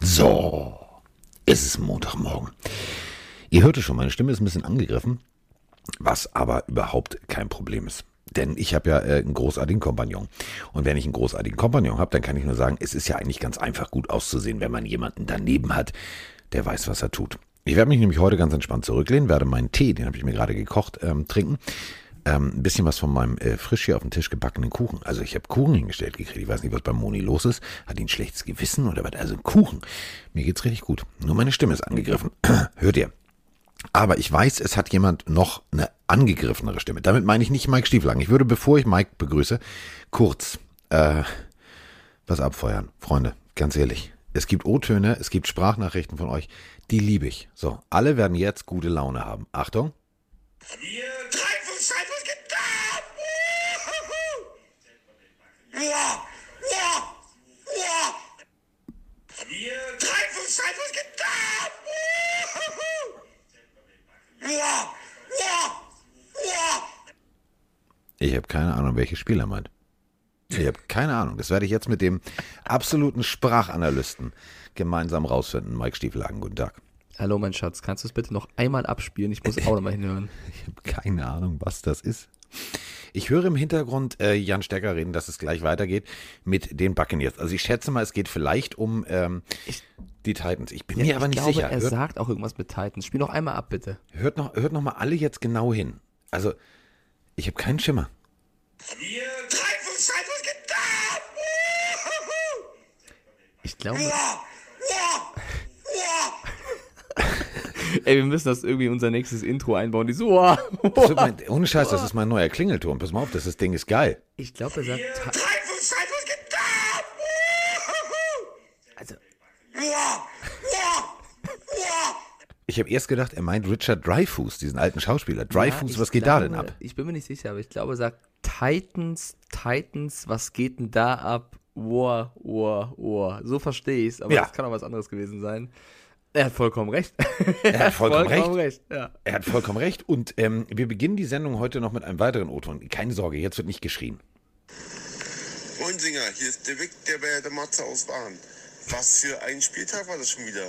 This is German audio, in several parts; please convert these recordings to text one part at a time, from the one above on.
So, es ist Montagmorgen. Ihr hörte schon, meine Stimme ist ein bisschen angegriffen, was aber überhaupt kein Problem ist. Denn ich habe ja äh, einen großartigen Kompagnon. Und wenn ich einen großartigen Kompagnon habe, dann kann ich nur sagen, es ist ja eigentlich ganz einfach gut auszusehen, wenn man jemanden daneben hat, der weiß, was er tut. Ich werde mich nämlich heute ganz entspannt zurücklehnen, werde meinen Tee, den habe ich mir gerade gekocht, ähm, trinken. Ähm, ein bisschen was von meinem äh, frisch hier auf den Tisch gebackenen Kuchen. Also ich habe Kuchen hingestellt gekriegt. Ich weiß nicht, was bei Moni los ist. Hat ihn schlechtes Gewissen oder was? Also Kuchen. Mir geht's richtig gut. Nur meine Stimme ist angegriffen. Hört ihr? Aber ich weiß, es hat jemand noch eine angegriffenere Stimme. Damit meine ich nicht Mike Stieflagen. Ich würde, bevor ich Mike begrüße, kurz äh, was abfeuern. Freunde, ganz ehrlich. Es gibt O-Töne, es gibt Sprachnachrichten von euch, die liebe ich. So, alle werden jetzt gute Laune haben. Achtung. Wir drei von Schreibers getan! Ja, ja, ja! Wir drei von Schreibers getan! Ja, ja, ja! Ich habe keine Ahnung, welches Spiel er meint. Ich habe keine Ahnung. Das werde ich jetzt mit dem absoluten Sprachanalysten gemeinsam rausfinden. Mike Stieflagen, guten Tag. Hallo, mein Schatz. Kannst du es bitte noch einmal abspielen? Ich muss auch nochmal hinhören. Ich habe keine Ahnung, was das ist. Ich höre im Hintergrund äh, Jan Stecker reden, dass es gleich weitergeht mit den Buccaneers. Also ich schätze mal, es geht vielleicht um ähm, die Titans. Ich bin Ja, mir aber ich nicht glaube, sicher. Er Hört, sagt auch irgendwas mit Titans. Spiel noch einmal ab, bitte. hört, noch, hört noch mal alle jetzt genau hin. Also ich habe keinen Schimmer. Wir drei von Schreibers getan! Ich glaube. Ja, ja, ja! Ey, wir müssen das irgendwie in unser nächstes Intro einbauen. Die so. Wow. Das wird mein, ohne Scheiß, das ist mein neuer Klingelton. Pass mal auf, das, das Ding ist geil. Ich glaube, er sagt. Also, Ja, ja, ja! Ich habe erst gedacht, er meint Richard Dreyfuss, diesen alten Schauspieler. Dreyfuss, ja, was geht da glaube, denn ab? Ich bin mir nicht sicher, aber ich glaube, er sagt Titans, Titans, was geht denn da ab? Wow, wow, wow. So verstehe ich es, aber Ja. das kann auch was anderes gewesen sein. Er hat vollkommen recht. Er hat vollkommen recht. Ja. Er hat vollkommen recht. Und ähm, wir beginnen die Sendung heute noch mit einem weiteren O-Ton. Keine Sorge, jetzt wird nicht geschrien. Moin Singer, hier ist der Vic, der bei der Matze aus Waren. Was für ein Spieltag war das schon wieder?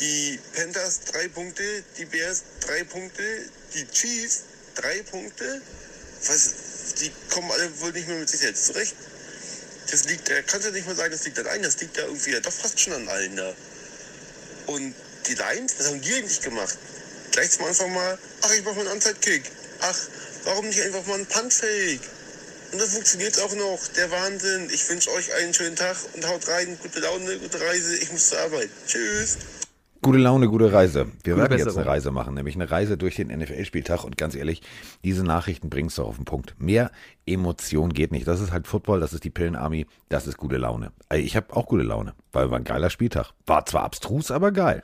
Die Panthers drei Punkte, die Bears drei Punkte, die Chiefs drei Punkte. Was, die kommen alle wohl nicht mehr mit sich selbst zurecht. Das liegt, da kannst du nicht mal sagen, das liegt an einem, das liegt da irgendwie ja doch fast schon an allen da. Und die Lions, was haben die eigentlich gemacht? Gleich zum Anfang mal, ach, ich mach mal einen Onside-Kick. Ach, warum nicht einfach mal einen Punt-Fake? Und das funktioniert auch noch. Der Wahnsinn. Ich wünsche euch einen schönen Tag und haut rein. Gute Laune, gute Reise. Ich muss zur Arbeit. Tschüss. Gute Laune, gute Reise. Wir werden jetzt eine Reise machen, nämlich eine Reise durch den NFL-Spieltag. Und ganz ehrlich, diese Nachrichten bringen es doch auf den Punkt. Mehr Emotion geht nicht. Das ist halt Football, das ist die Pillenarmy, das ist gute Laune. Ich habe auch gute Laune, weil war ein geiler Spieltag. War zwar abstrus, aber geil.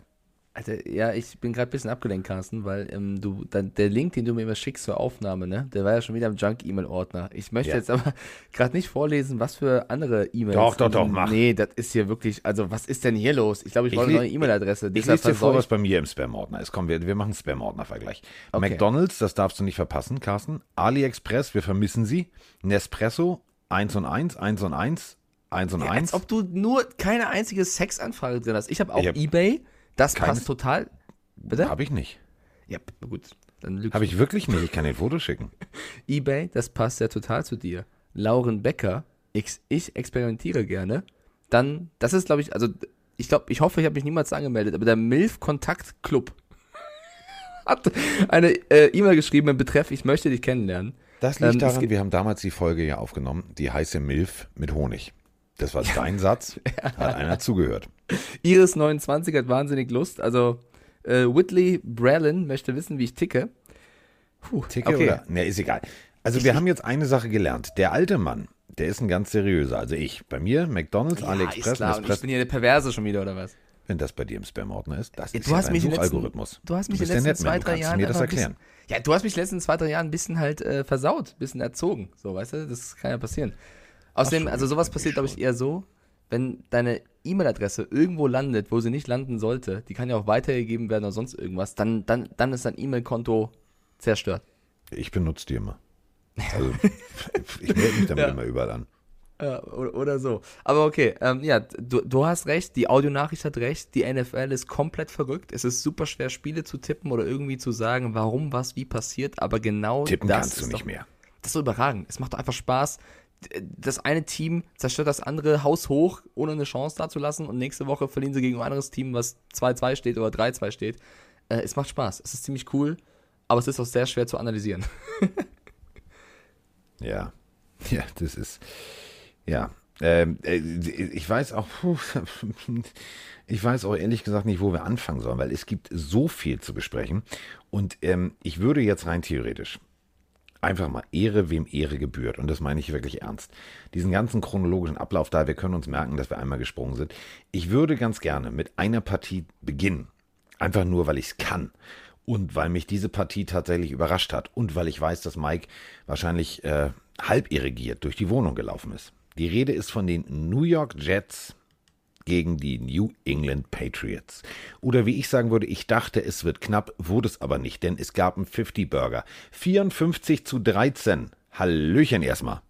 Alter, ja, ich bin gerade ein bisschen abgelenkt, Carsten, weil ähm, du, dann, der Link, den du mir immer schickst zur Aufnahme, ne, der war ja schon wieder im Junk-E-Mail-Ordner. Ich möchte Ja. jetzt aber gerade nicht vorlesen, was für andere E-Mails. Doch, doch, doch, mach. Nee, das ist hier wirklich, also was ist denn hier los? Ich glaube, ich Ich brauche eine neue E-Mail-Adresse. Ich Deshalb lese dir vor, was bei mir im Spam-Ordner ist. Komm, wir, wir machen Spam-Ordner-Vergleich. Okay. McDonalds, das darfst du nicht verpassen, Carsten. AliExpress, wir vermissen sie. Nespresso, 1 und 1, 1 und 1, 1 und Ja, 1. als ob du nur keine einzige Sexanfrage drin hast. Ich habe auch Ich hab Ebay, das keines- passt total. Bitte? Habe ich nicht. Ja, gut. Habe ich wirklich nicht. Ich kann dir ein Foto schicken. Ebay, das passt ja total zu dir. Lauren Becker, ich, ich experimentiere gerne. Dann, das ist, glaube ich, also ich glaube, ich hoffe, ich habe mich niemals angemeldet, aber der MILF Kontakt Club hat eine äh, E-Mail geschrieben im Betreff, ich möchte dich kennenlernen. Das liegt Ähm, daran, wir haben damals die Folge ja aufgenommen, die heiße Milf mit Honig. Das war dein Satz, hat einer zugehört. Iris 29 hat wahnsinnig Lust, also äh, Whitley Bralin möchte wissen, wie ich ticke. Puh, Ticke okay. oder? Ne, ist egal. Also wir haben jetzt eine Sache gelernt. Der alte Mann, der ist ein ganz seriöser. Also ich, bei mir, McDonalds, Ja, AliExpress, ist klar. Und ich Nespresso. bin hier der Perverse schon wieder, oder was? Wenn das bei dir im Spam-Ordner ist, das ist du ja hast dein Suchalgorithmus. du hast mich in den letzten zwei, drei Jahren mir das erklären. Bisschen, ja, du hast mich in den letzten zwei, drei Jahren ein bisschen halt äh, versaut, ein bisschen erzogen, so, weißt du, das kann ja passieren. Außerdem, also sowas passiert, glaube ich, eher so, wenn deine E-Mail-Adresse irgendwo landet, wo sie nicht landen sollte, die kann ja auch weitergegeben werden oder sonst irgendwas, dann, dann, dann ist dein E-Mail-Konto zerstört. Ich benutze die immer. Also, ich melde mich damit ja. immer überall an. Ja, oder, oder, so. Aber okay, ähm, ja, du, du hast recht, die Audionachricht hat recht, die NFL ist komplett verrückt. Es ist super schwer, Spiele zu tippen oder irgendwie zu sagen, warum was wie passiert, aber genau tippen das kannst du nicht doch, mehr. Das ist so überragend. Es macht doch einfach Spaß. Das eine Team zerstört das andere haushoch, ohne eine Chance dazulassen und nächste Woche verlieren sie gegen ein anderes Team, was 2-2 steht oder 3-2 steht. Äh, es macht Spaß. Es ist ziemlich cool, aber es ist auch sehr schwer zu analysieren. ja, ja, das ist ja, ähm, äh, ich weiß auch, ich weiß auch ehrlich gesagt nicht, wo wir anfangen sollen, weil es gibt so viel zu besprechen. Und ähm, ich würde jetzt rein theoretisch einfach mal Ehre, wem Ehre gebührt. Und das meine ich wirklich ernst. Diesen ganzen chronologischen Ablauf da, wir können uns merken, dass wir einmal gesprungen sind. Ich würde ganz gerne mit einer Partie beginnen. Einfach nur, weil ich es kann. Und weil mich diese Partie tatsächlich überrascht hat. Und weil ich weiß, dass Mike wahrscheinlich äh, halb irrigiert durch die Wohnung gelaufen ist. Die Rede ist von den New York Jets gegen die New England Patriots. Oder wie ich sagen würde, ich dachte, es wird knapp, wurde es aber nicht, denn es gab einen 50 Burger. 54 zu 13. Hallöchen erstmal.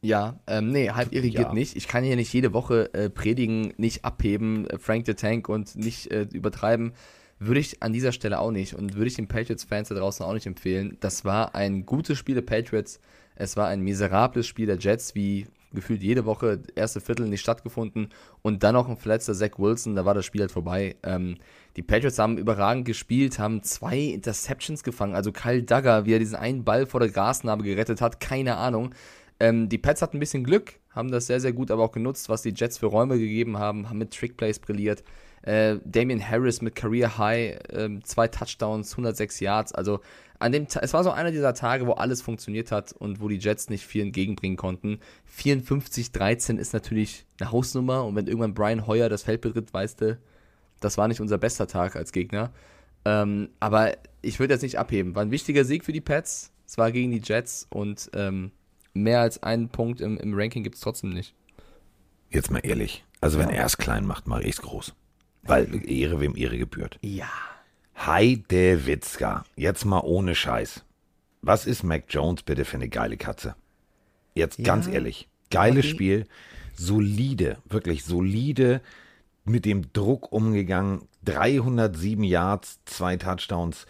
Ja, ähm, nee, halb irrigiert ja. nicht. Ich kann hier nicht jede Woche äh, predigen, nicht abheben, äh, Frank the Tank und nicht äh, übertreiben. Würde ich an dieser Stelle auch nicht und würde ich den Patriots-Fans da draußen auch nicht empfehlen. Das war ein gutes Spiel der Patriots. Es war ein miserables Spiel der Jets, wie gefühlt jede Woche, erste Viertel nicht stattgefunden und dann noch ein verletzter Zach Wilson, da war das Spiel halt vorbei. Ähm, die Patriots haben überragend gespielt, haben zwei Interceptions gefangen, also Kyle Duggar, wie er diesen einen Ball vor der Grasnarbe gerettet hat, keine Ahnung. Ähm, die Pets hatten ein bisschen Glück, haben das sehr, sehr gut aber auch genutzt, was die Jets für Räume gegeben haben, haben mit Trickplays brilliert. Äh, Damian Harris mit Career High, äh, zwei Touchdowns, 106 Yards. Also an dem es war so einer dieser Tage, wo alles funktioniert hat und wo die Jets nicht viel entgegenbringen konnten. 54-13 ist natürlich eine Hausnummer und wenn irgendwann Brian Hoyer das Feld betritt, weißt du, das war nicht unser bester Tag als Gegner. Ähm, aber ich würde jetzt nicht abheben. War ein wichtiger Sieg für die Pets. Es war gegen die Jets und ähm, mehr als einen Punkt im, im Ranking gibt es trotzdem nicht. Jetzt mal ehrlich. Also wenn ja. er es klein macht, mache ich es groß. Weil Ehre wem Ehre gebührt. Ja. Heidewitzka. Jetzt mal ohne Scheiß. Was ist Mac Jones bitte für eine geile Katze? Jetzt ja. ganz ehrlich. Geiles Spiel. Solide, wirklich solide mit dem Druck umgegangen. 307 Yards, zwei Touchdowns.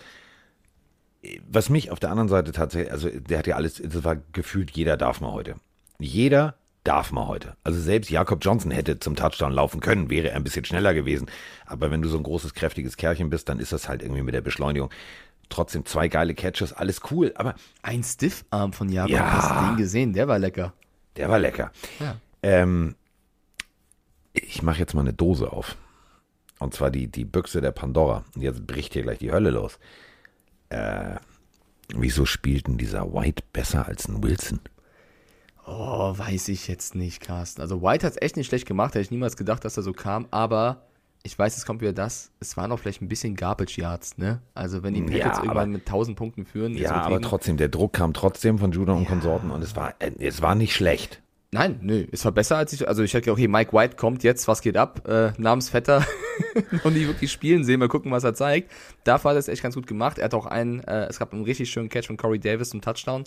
Was mich auf der anderen Seite tatsächlich, also der hat ja alles, das war gefühlt, jeder darf mal heute. Jeder darf man heute. Also selbst Jakob Johnson hätte zum Touchdown laufen können, wäre er ein bisschen schneller gewesen. Aber wenn du so ein großes, kräftiges Kerlchen bist, dann ist das halt irgendwie mit der Beschleunigung. Trotzdem zwei geile Catches, alles cool. Aber ein Stiffarm von Jakob, ja, hast du den gesehen? Der war lecker. Der war lecker. Ja. Ähm, ich mache jetzt mal eine Dose auf. Und zwar die, die Büchse der Pandora. Und jetzt bricht hier gleich die Hölle los. Äh, wieso spielt denn dieser White besser als ein Wilson? Oh, weiß ich jetzt nicht, Carsten. Also White hat es echt nicht schlecht gemacht, hätte ich niemals gedacht, dass er so kam, aber ich weiß, es kommt wieder das, es waren auch vielleicht ein bisschen Garbage Yards, ne? Also wenn die Packers ja, irgendwann mit 1000 Punkten führen. Ja, aber trotzdem, der Druck kam trotzdem von Judah und ja. Konsorten und es war, es war nicht schlecht. Nein, nö, es war besser als ich, also ich hätte okay, Mike White kommt jetzt, was geht ab, äh, Namensvetter, noch nie wirklich spielen sehen, mal gucken, was er zeigt. Dafür hat er es echt ganz gut gemacht, er hat auch einen, äh, es gab einen richtig schönen Catch von Corey Davis zum Touchdown.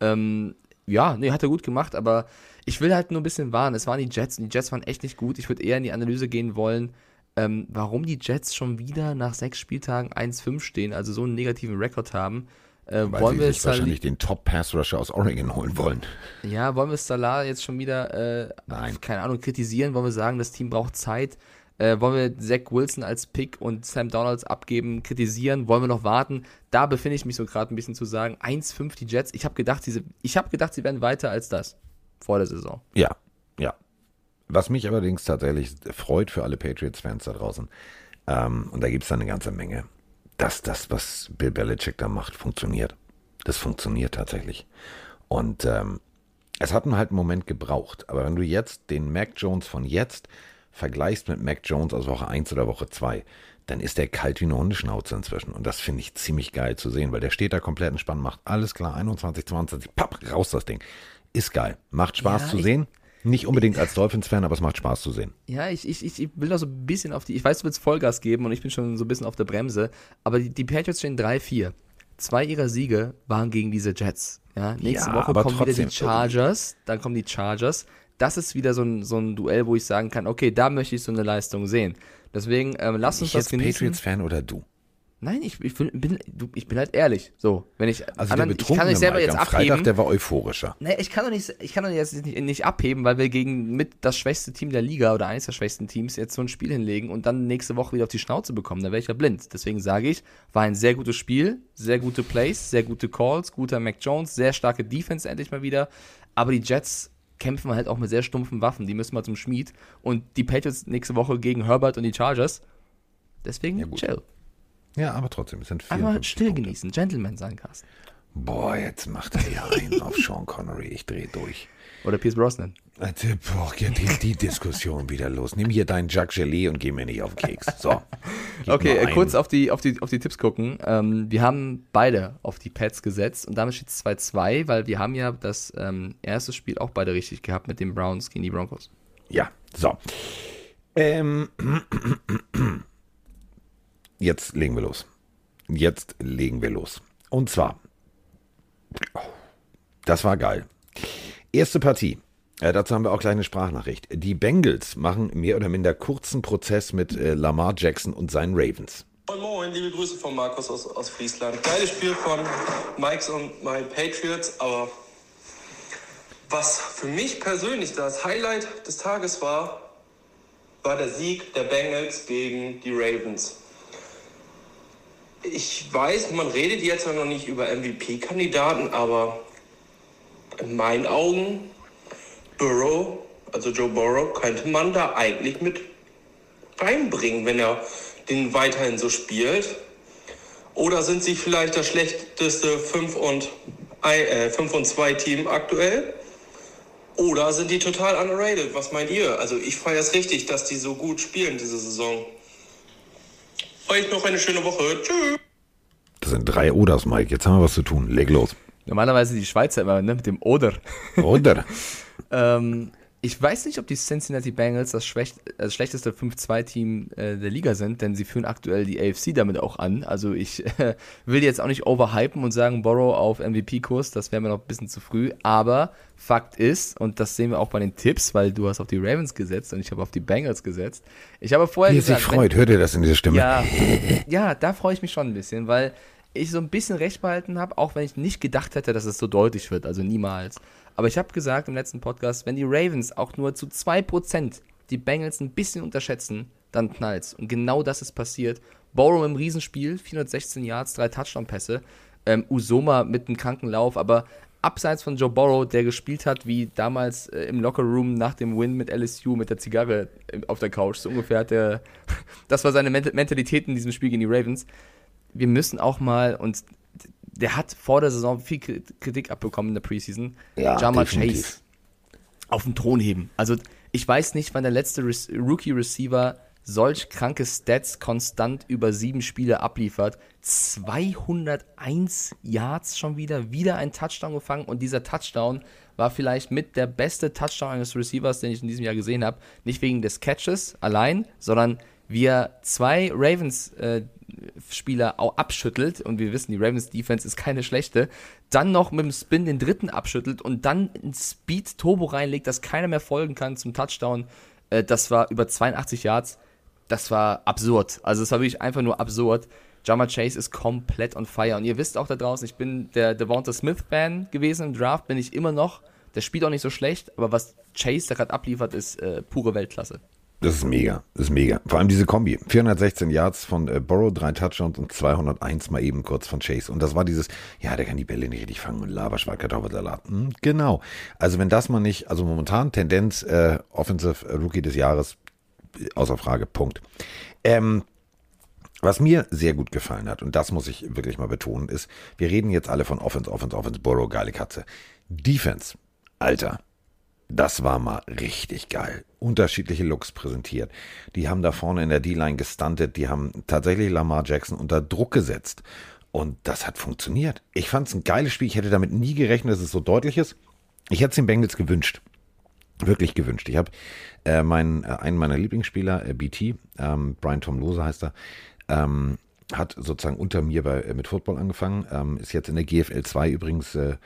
Ähm, ja, nee, hat er gut gemacht, aber ich will halt nur ein bisschen warnen. Es waren die Jets und die Jets waren echt nicht gut. Ich würde eher in die Analyse gehen wollen, ähm, warum die Jets schon wieder nach sechs Spieltagen 1-5 stehen, also so einen negativen Rekord haben. Äh, Weil wollen sie wir sich wahrscheinlich den Top-Pass-Rusher aus Oregon holen wollen. Ja, wollen wir Salah jetzt schon wieder, äh, Nein. keine Ahnung, kritisieren? Wollen wir sagen, das Team braucht Zeit? Äh, wollen wir Zach Wilson als Pick und Sam Donalds abgeben, kritisieren? Wollen wir noch warten? Da befinde ich mich so gerade ein bisschen zu sagen. 1-5 die Jets. Ich habe gedacht, diese, gedacht, sie werden weiter als das vor der Saison. Ja, ja. Was mich allerdings tatsächlich freut für alle Patriots-Fans da draußen, ähm, und da gibt es eine ganze Menge, dass das, was Bill Belichick da macht, funktioniert. Das funktioniert tatsächlich. Und ähm, es hat halt einen Moment gebraucht. Aber wenn du jetzt den Mac Jones von jetzt vergleichst mit Mac Jones aus Woche 1 oder Woche 2, dann ist der kalt wie eine Hundeschnauze inzwischen. Und das finde ich ziemlich geil zu sehen, weil der steht da komplett entspannt, macht alles klar, 21, 22, papp, raus das Ding. Ist geil. Macht Spaß ja, zu sehen. Nicht unbedingt als Dolphins-Fan, aber es macht Spaß zu sehen. Ja, ich, ich, ich will da so ein bisschen auf die, ich weiß, du willst Vollgas geben und ich bin schon so ein bisschen auf der Bremse, aber die, die Patriots stehen 3-4. Zwei ihrer Siege waren gegen diese Jets. Ja, nächste Ja, Woche kommen trotzdem wieder die Chargers, dann kommen die Chargers. Das ist wieder so ein, so ein Duell, wo ich sagen kann, okay, da möchte ich so eine Leistung sehen. Deswegen ähm, lass uns Ich das jetzt genießen. Patriots-Fan oder du? Nein, ich, ich, bin, ich bin halt ehrlich. So, wenn ich Also anderen, der ich kann nicht selber Mike jetzt abheben. Freitag, der war euphorischer. Nee, ich kann doch nicht, ich kann doch jetzt nicht, nicht abheben, weil wir gegen mit das schwächste Team der Liga oder eines der schwächsten Teams jetzt so ein Spiel hinlegen und dann nächste Woche wieder auf die Schnauze bekommen. Da wäre ich ja blind. Deswegen sage ich, war ein sehr gutes Spiel, sehr gute Plays, sehr gute Calls, guter Mac Jones, sehr starke Defense endlich mal wieder. Aber die Jets kämpfen halt auch mit sehr stumpfen Waffen. Die müssen mal zum Schmied. Und die Patriots nächste Woche gegen Herbert und die Chargers. Deswegen Ja, chill. Ja, aber trotzdem, es sind Einfach 54 still Punkte. genießen. Gentleman sein, Carsten. Boah, jetzt macht er hier einen auf Sean Connery. Ich drehe durch. Oder Pierce Brosnan. Also, boah, geht die, die Diskussion wieder los. Nimm hier deinen Jacques Gelee und geh mir nicht auf den Keks. So. Okay, äh, kurz auf die, auf, die, auf die Tipps gucken. Ähm, wir haben beide auf die Pets gesetzt und damit steht es 2-2, weil wir haben ja das ähm, erste Spiel auch beide richtig gehabt mit den Browns gegen die Broncos. Ja, so. Ähm, jetzt legen wir los. Jetzt legen wir los. Und zwar, das war geil. Erste Partie. Äh, dazu haben wir auch gleich eine Sprachnachricht. Die Bengals machen mehr oder minder kurzen Prozess mit äh, Lamar Jackson und seinen Ravens. Moin Moin, liebe Grüße von Markus aus, aus Friesland. Geiles Spiel von Mikes und meinen Patriots, aber was für mich persönlich das Highlight des Tages war, war der Sieg der Bengals gegen die Ravens. Ich weiß, man redet jetzt ja noch nicht über MVP-Kandidaten, aber in meinen Augen, Burrow, also Joe Burrow, könnte man da eigentlich mit reinbringen, wenn er den weiterhin so spielt? Oder sind sie vielleicht das schlechteste 5 und, äh, 5 und 2 Team aktuell? Oder sind die total underrated? Was meint ihr? Also ich feiere es richtig, dass die so gut spielen diese Saison. Euch noch eine schöne Woche. Tschüss. Das sind drei Oders, Mike. Jetzt haben wir was zu tun. Leg los. Normalerweise die Schweizer immer ne, mit dem Oder. Oder? ähm, ich weiß nicht, ob die Cincinnati Bengals das, schwäch das schlechteste 5-2-Team äh, der Liga sind, denn sie führen aktuell die AFC damit auch an. Also ich äh, will jetzt auch nicht overhypen und sagen, Borrow auf MVP-Kurs, das wäre mir noch ein bisschen zu früh. Aber Fakt ist, und das sehen wir auch bei den Tipps, weil du hast auf die Ravens gesetzt und ich habe auf die Bengals gesetzt. Ich habe vorher Wie sich gesagt, wenn- freut. Hört ihr das in dieser Stimme? ja, ja, da freue ich mich schon ein bisschen, weil ich so ein bisschen recht behalten habe, auch wenn ich nicht gedacht hätte, dass es so deutlich wird, also niemals. Aber ich habe gesagt im letzten Podcast, wenn die Ravens auch nur zu 2% die Bengals ein bisschen unterschätzen, dann knallt's. Und genau das ist passiert. Borrow im Riesenspiel, 416 Yards, drei Touchdown-Pässe. Ähm, Usoma mit einem kranken Lauf, aber abseits von Joe Borrow, der gespielt hat wie damals äh, im Lockerroom nach dem Win mit LSU mit der Zigarre äh, auf der Couch, so ungefähr hat der, das war seine Ment- Mentalität in diesem Spiel gegen die Ravens. Wir müssen auch mal, und der hat vor der Saison viel Kri- Kritik abbekommen in der Preseason, Ja, Jama definitiv. Chase auf den Thron heben. Also ich weiß nicht, wann der letzte Re Rookie-Receiver solch kranke Stats konstant über sieben Spiele abliefert. 201 Yards schon wieder, wieder ein Touchdown gefangen und dieser Touchdown war vielleicht mit der beste Touchdown eines Receivers, den ich in diesem Jahr gesehen habe. Nicht wegen des Catches allein, sondern wie er zwei Ravens-Spieler auch abschüttelt und wir wissen, die Ravens-Defense ist keine schlechte, dann noch mit dem Spin den dritten abschüttelt und dann ein Speed-Turbo reinlegt, dass keiner mehr folgen kann zum Touchdown. Äh, Das war über 82 Yards. Das war absurd. Also es war wirklich einfach nur absurd. Jama Chase ist komplett on fire. Und ihr wisst auch da draußen, ich bin der Devonta Smith-Fan gewesen im Draft, bin ich immer noch. Der spielt auch nicht so schlecht, aber was Chase da gerade abliefert, ist äh, pure Weltklasse. Das ist mega, das ist mega. Vor allem diese Kombi. 416 Yards von äh, Burrow, drei Touchdowns und 201 mal eben kurz von Chase. Und das war dieses, ja, der kann die Bälle nicht richtig fangen und Lava, Kartoffelsalat. Hm, genau. Also wenn das mal nicht, also momentan Tendenz äh, Offensive Rookie des Jahres, äh, außer Frage, Punkt. Ähm, was mir sehr gut gefallen hat, und das muss ich wirklich mal betonen, ist, wir reden jetzt alle von Offense, Offense, Offense, Burrow, geile Katze. Defense, Alter, das war mal richtig geil. Unterschiedliche Looks präsentiert. Die haben da vorne in der D-Line gestuntet. Die haben tatsächlich Lamar Jackson unter Druck gesetzt. Und das hat funktioniert. Ich fand es ein geiles Spiel. Ich hätte damit nie gerechnet, dass es so deutlich ist. Ich hätte es den Bengals gewünscht. Wirklich gewünscht. Ich habe äh, meinen, äh, einen meiner Lieblingsspieler, äh, BT, ähm, Brian Tom Lose heißt er, ähm, hat sozusagen unter mir bei, äh, mit Football angefangen, ähm, ist jetzt in der GFL 2 übrigens äh,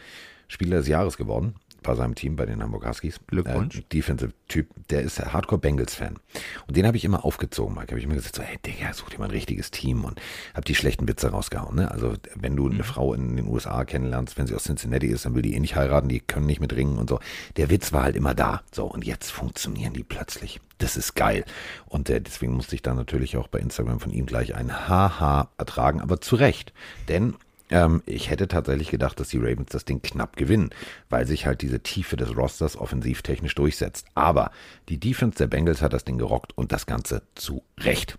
Spieler des Jahres geworden bei seinem Team, bei den Hamburg Huskies. Glückwunsch. Äh, Defensive Typ, der ist Hardcore Bengals-Fan. Und den habe ich immer aufgezogen, Mike. Habe ich immer gesagt, so, hey Digga, such dir mal ein richtiges Team und habe die schlechten Witze rausgehauen. Ne? Also, wenn du eine Mhm. Frau in den USA kennenlernst, wenn sie aus Cincinnati ist, dann will die eh nicht heiraten, die können nicht mit ringen und so. Der Witz war halt immer da. So, und jetzt funktionieren die plötzlich. Das ist geil. Und äh, deswegen musste ich dann natürlich auch bei Instagram von ihm gleich ein Haha ertragen, aber zu Recht. Denn ähm, ich hätte tatsächlich gedacht, dass die Ravens das Ding knapp gewinnen, weil sich halt diese Tiefe des Rosters offensivtechnisch durchsetzt. Aber die Defense der Bengals hat das Ding gerockt und das Ganze zu Recht.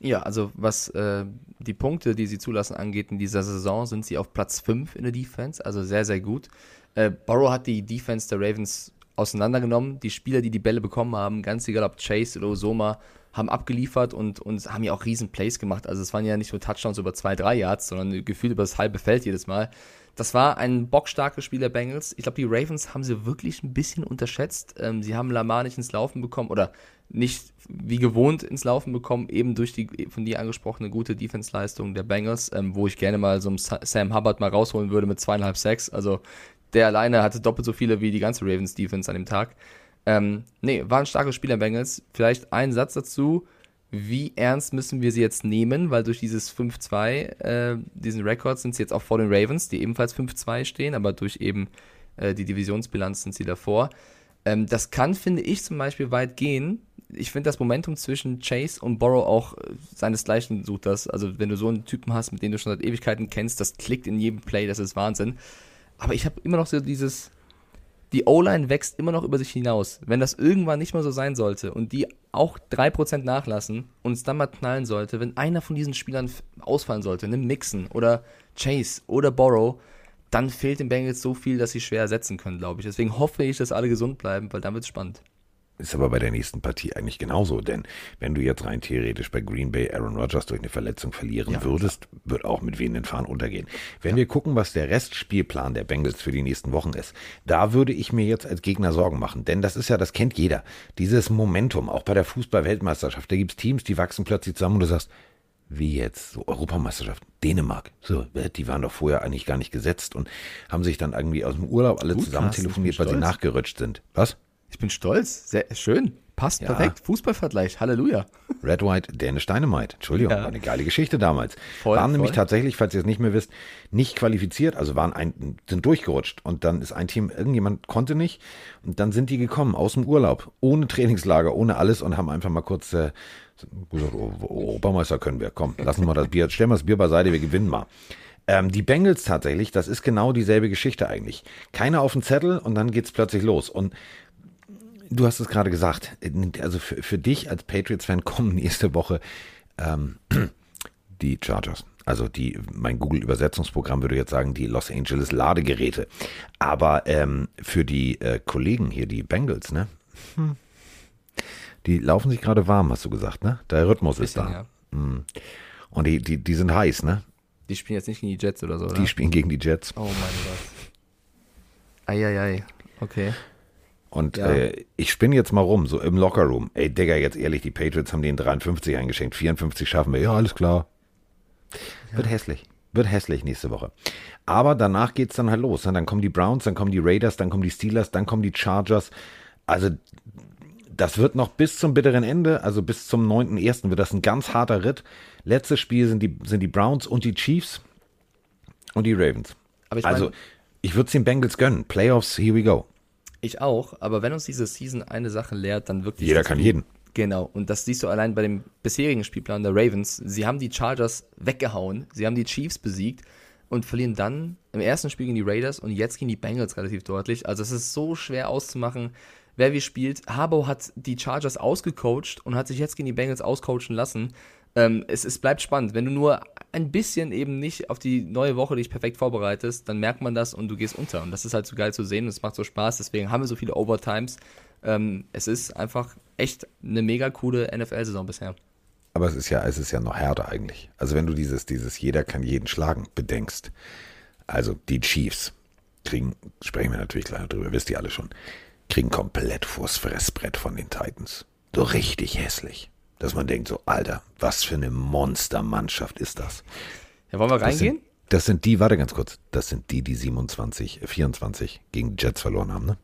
Ja, also was äh, die Punkte, die sie zulassen, angeht in dieser Saison, sind sie auf Platz 5 in der Defense, also sehr, sehr gut. Äh, Burrow hat die Defense der Ravens auseinandergenommen. Die Spieler, die die Bälle bekommen haben, ganz egal ob Chase oder Osoma, haben abgeliefert und, und haben ja auch riesen Plays gemacht. Also es waren ja nicht nur Touchdowns über zwei, drei Yards, sondern gefühlt über das halbe Feld jedes Mal. Das war ein bockstarkes Spiel der Bengals. Ich glaube, die Ravens haben sie wirklich ein bisschen unterschätzt. Ähm, sie haben Lamar nicht ins Laufen bekommen oder nicht wie gewohnt ins Laufen bekommen, eben durch die von dir angesprochene gute Defense-Leistung der Bengals, ähm, wo ich gerne mal so einen Sa- Sam Hubbard mal rausholen würde mit zweieinhalb Sacks. Also der alleine hatte doppelt so viele wie die ganze Ravens-Defense an dem Tag. Ähm, nee, war ein starkes Spiel der Bengals. Vielleicht ein Satz dazu. Wie ernst müssen wir sie jetzt nehmen? Weil durch dieses 5-2, äh, diesen Rekord sind sie jetzt auch vor den Ravens, die ebenfalls 5-2 stehen, aber durch eben äh, die Divisionsbilanz sind sie davor. Ähm, das kann, finde ich, zum Beispiel weit gehen. Ich finde das Momentum zwischen Chase und Borrow auch äh, seinesgleichen sucht das. Also wenn du so einen Typen hast, mit dem du schon seit Ewigkeiten kennst, das klickt in jedem Play, das ist Wahnsinn. Aber ich habe immer noch so dieses, die O-Line wächst immer noch über sich hinaus. Wenn das irgendwann nicht mehr so sein sollte und die auch 3% nachlassen und es dann mal knallen sollte, wenn einer von diesen Spielern ausfallen sollte, ne Mixon oder Chase oder Borrow, dann fehlt den Bengals so viel, dass sie schwer ersetzen können, glaube ich. Deswegen hoffe ich, dass alle gesund bleiben, weil dann wird es spannend. Ist aber bei der nächsten Partie eigentlich genauso, denn wenn du jetzt rein theoretisch bei Green Bay Aaron Rodgers durch eine Verletzung verlieren Ja, würdest, wird auch mit wehenden Fahnen untergehen. Wenn wir gucken, was der Restspielplan der Bengals für die nächsten Wochen ist, da würde ich mir jetzt als Gegner Sorgen machen, denn das ist ja, das kennt jeder, dieses Momentum, auch bei der Fußball-Weltmeisterschaft, da gibt's Teams, die wachsen plötzlich zusammen und du sagst, wie jetzt, so Europameisterschaft, Dänemark, so, die waren doch vorher eigentlich gar nicht gesetzt und haben sich dann irgendwie aus dem Urlaub alle Gut, zusammen telefoniert, weil sie nachgerutscht sind. Was? Ich bin stolz. Sehr schön. Passt Ja. perfekt. Fußballvergleich. Halleluja. Red White, Dänisch Dynamite. Entschuldigung, Ja. war eine geile Geschichte damals. Voll, waren nämlich voll. tatsächlich, falls ihr es nicht mehr wisst, nicht qualifiziert, also waren ein, sind durchgerutscht und dann ist ein Team, irgendjemand konnte nicht und dann sind die gekommen aus dem Urlaub, ohne Trainingslager, ohne alles und haben einfach mal kurz äh, gesagt, oh, Europameister können wir, komm, lassen wir das Bier, stellen wir das Bier beiseite, wir gewinnen mal. Ähm, die Bengals tatsächlich, das ist genau dieselbe Geschichte eigentlich. Keiner auf dem Zettel und dann geht's plötzlich los und du hast es gerade gesagt, also für, für dich als Patriots-Fan kommen nächste Woche ähm, die Chargers. Also die, mein Google-Übersetzungsprogramm würde jetzt sagen, die Los Angeles Ladegeräte. Aber ähm, für die äh, Kollegen hier, die Bengals, ne? Hm. Die laufen sich gerade warm, hast du gesagt, ne? Der Rhythmus ist Bisschen, da. ja. Und die, die, die sind heiß, ne? Die spielen jetzt nicht gegen die Jets oder so, oder? Die spielen gegen die Jets. oh mein Gott. Eieiei. Okay. Und Ja. äh, ich spinne jetzt mal rum, so im Lockerroom. Ey, Digga, jetzt ehrlich, die Patriots haben den 53 eingeschenkt, 54 schaffen wir. Ja, alles klar. Wird hässlich. Wird hässlich nächste Woche. Aber danach geht's dann halt los. ne? Dann kommen die Browns, dann kommen die Raiders, dann kommen die Steelers, dann kommen die Chargers. Also das wird noch bis zum bitteren Ende, also bis zum 9.1. wird das ein ganz harter Ritt. Letztes Spiel sind die, sind die Browns und die Chiefs und die Ravens. Aber ich also ich würde es den Bengals gönnen. Playoffs, here we go. Ich auch, aber wenn uns diese Season eine Sache lehrt, dann wirklich. Jeder kann jeden. Genau, und das siehst du allein bei dem bisherigen Spielplan der Ravens. Sie haben die Chargers weggehauen, sie haben die Chiefs besiegt und verlieren dann im ersten Spiel gegen die Raiders und jetzt gegen die Bengals relativ deutlich. Also es ist so schwer auszumachen, wer wie spielt. Harbaugh hat die Chargers ausgecoacht und hat sich jetzt gegen die Bengals auscoachen lassen. Ähm, es, es bleibt spannend. Wenn du nur ein bisschen eben nicht auf die neue Woche dich perfekt vorbereitest, dann merkt man das und du gehst unter. Und das ist halt so geil zu sehen und es macht so Spaß. Deswegen haben wir so viele Overtimes. Ähm, es ist einfach echt eine mega coole NFL-Saison bisher. Aber es ist ja, es ist ja noch härter eigentlich. Also wenn du dieses, dieses jeder kann jeden schlagen bedenkst. Also die Chiefs kriegen, sprechen wir natürlich gleich drüber, wisst ihr alle schon. kriegen komplett vors Fressbrett von den Titans. So richtig hässlich. Dass man denkt so, Alter, was für eine Monstermannschaft ist das? Ja, wollen wir Das reingehen? sind, das sind die, warte ganz kurz, das sind die, die 27, äh, 24 gegen die Jets verloren haben, ne?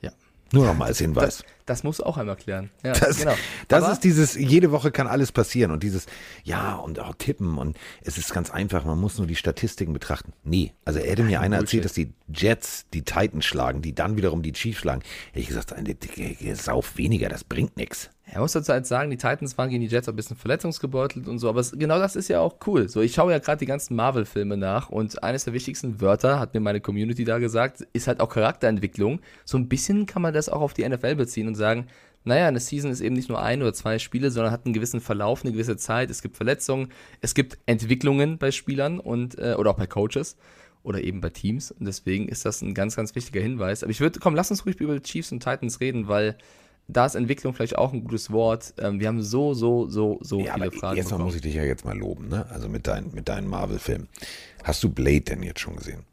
Ja. Nur noch mal als Hinweis. Das, das musst du auch einmal klären. Ja, Das, genau. das Aber- ist dieses, jede Woche kann alles passieren und dieses, ja, und auch tippen und es ist ganz einfach, man muss nur die Statistiken betrachten. Nee, also hätte mir einer erzählt, dass die Jets die Titans schlagen, die dann wiederum die Chiefs schlagen, hätte ich gesagt, eine dicke Sauf weniger, das bringt nichts. Er muss dazu halt sagen, die Titans waren gegen die Jets ein bisschen verletzungsgebeutelt und so, aber genau das ist ja auch cool. So, ich schaue ja gerade die ganzen Marvel-Filme nach und eines der wichtigsten Wörter, hat mir meine Community da gesagt, ist halt auch Charakterentwicklung. So ein bisschen kann man das auch auf die NFL beziehen und sagen, naja, eine Season ist eben nicht nur ein oder zwei Spiele, sondern hat einen gewissen Verlauf, eine gewisse Zeit. Es gibt Verletzungen, es gibt Entwicklungen bei Spielern und äh, oder auch bei Coaches oder eben bei Teams. Und deswegen ist das ein ganz, ganz wichtiger Hinweis. Aber ich würde, komm, lass uns ruhig über Chiefs und Titans reden, weil da ist Entwicklung vielleicht auch ein gutes Wort. Ähm, wir haben so, so, so, so Ja, viele Fragen. jetzt muss ich dich ja jetzt mal loben, ne? Also mit, dein, mit deinen Marvel-Filmen. Hast du Blade denn jetzt schon gesehen?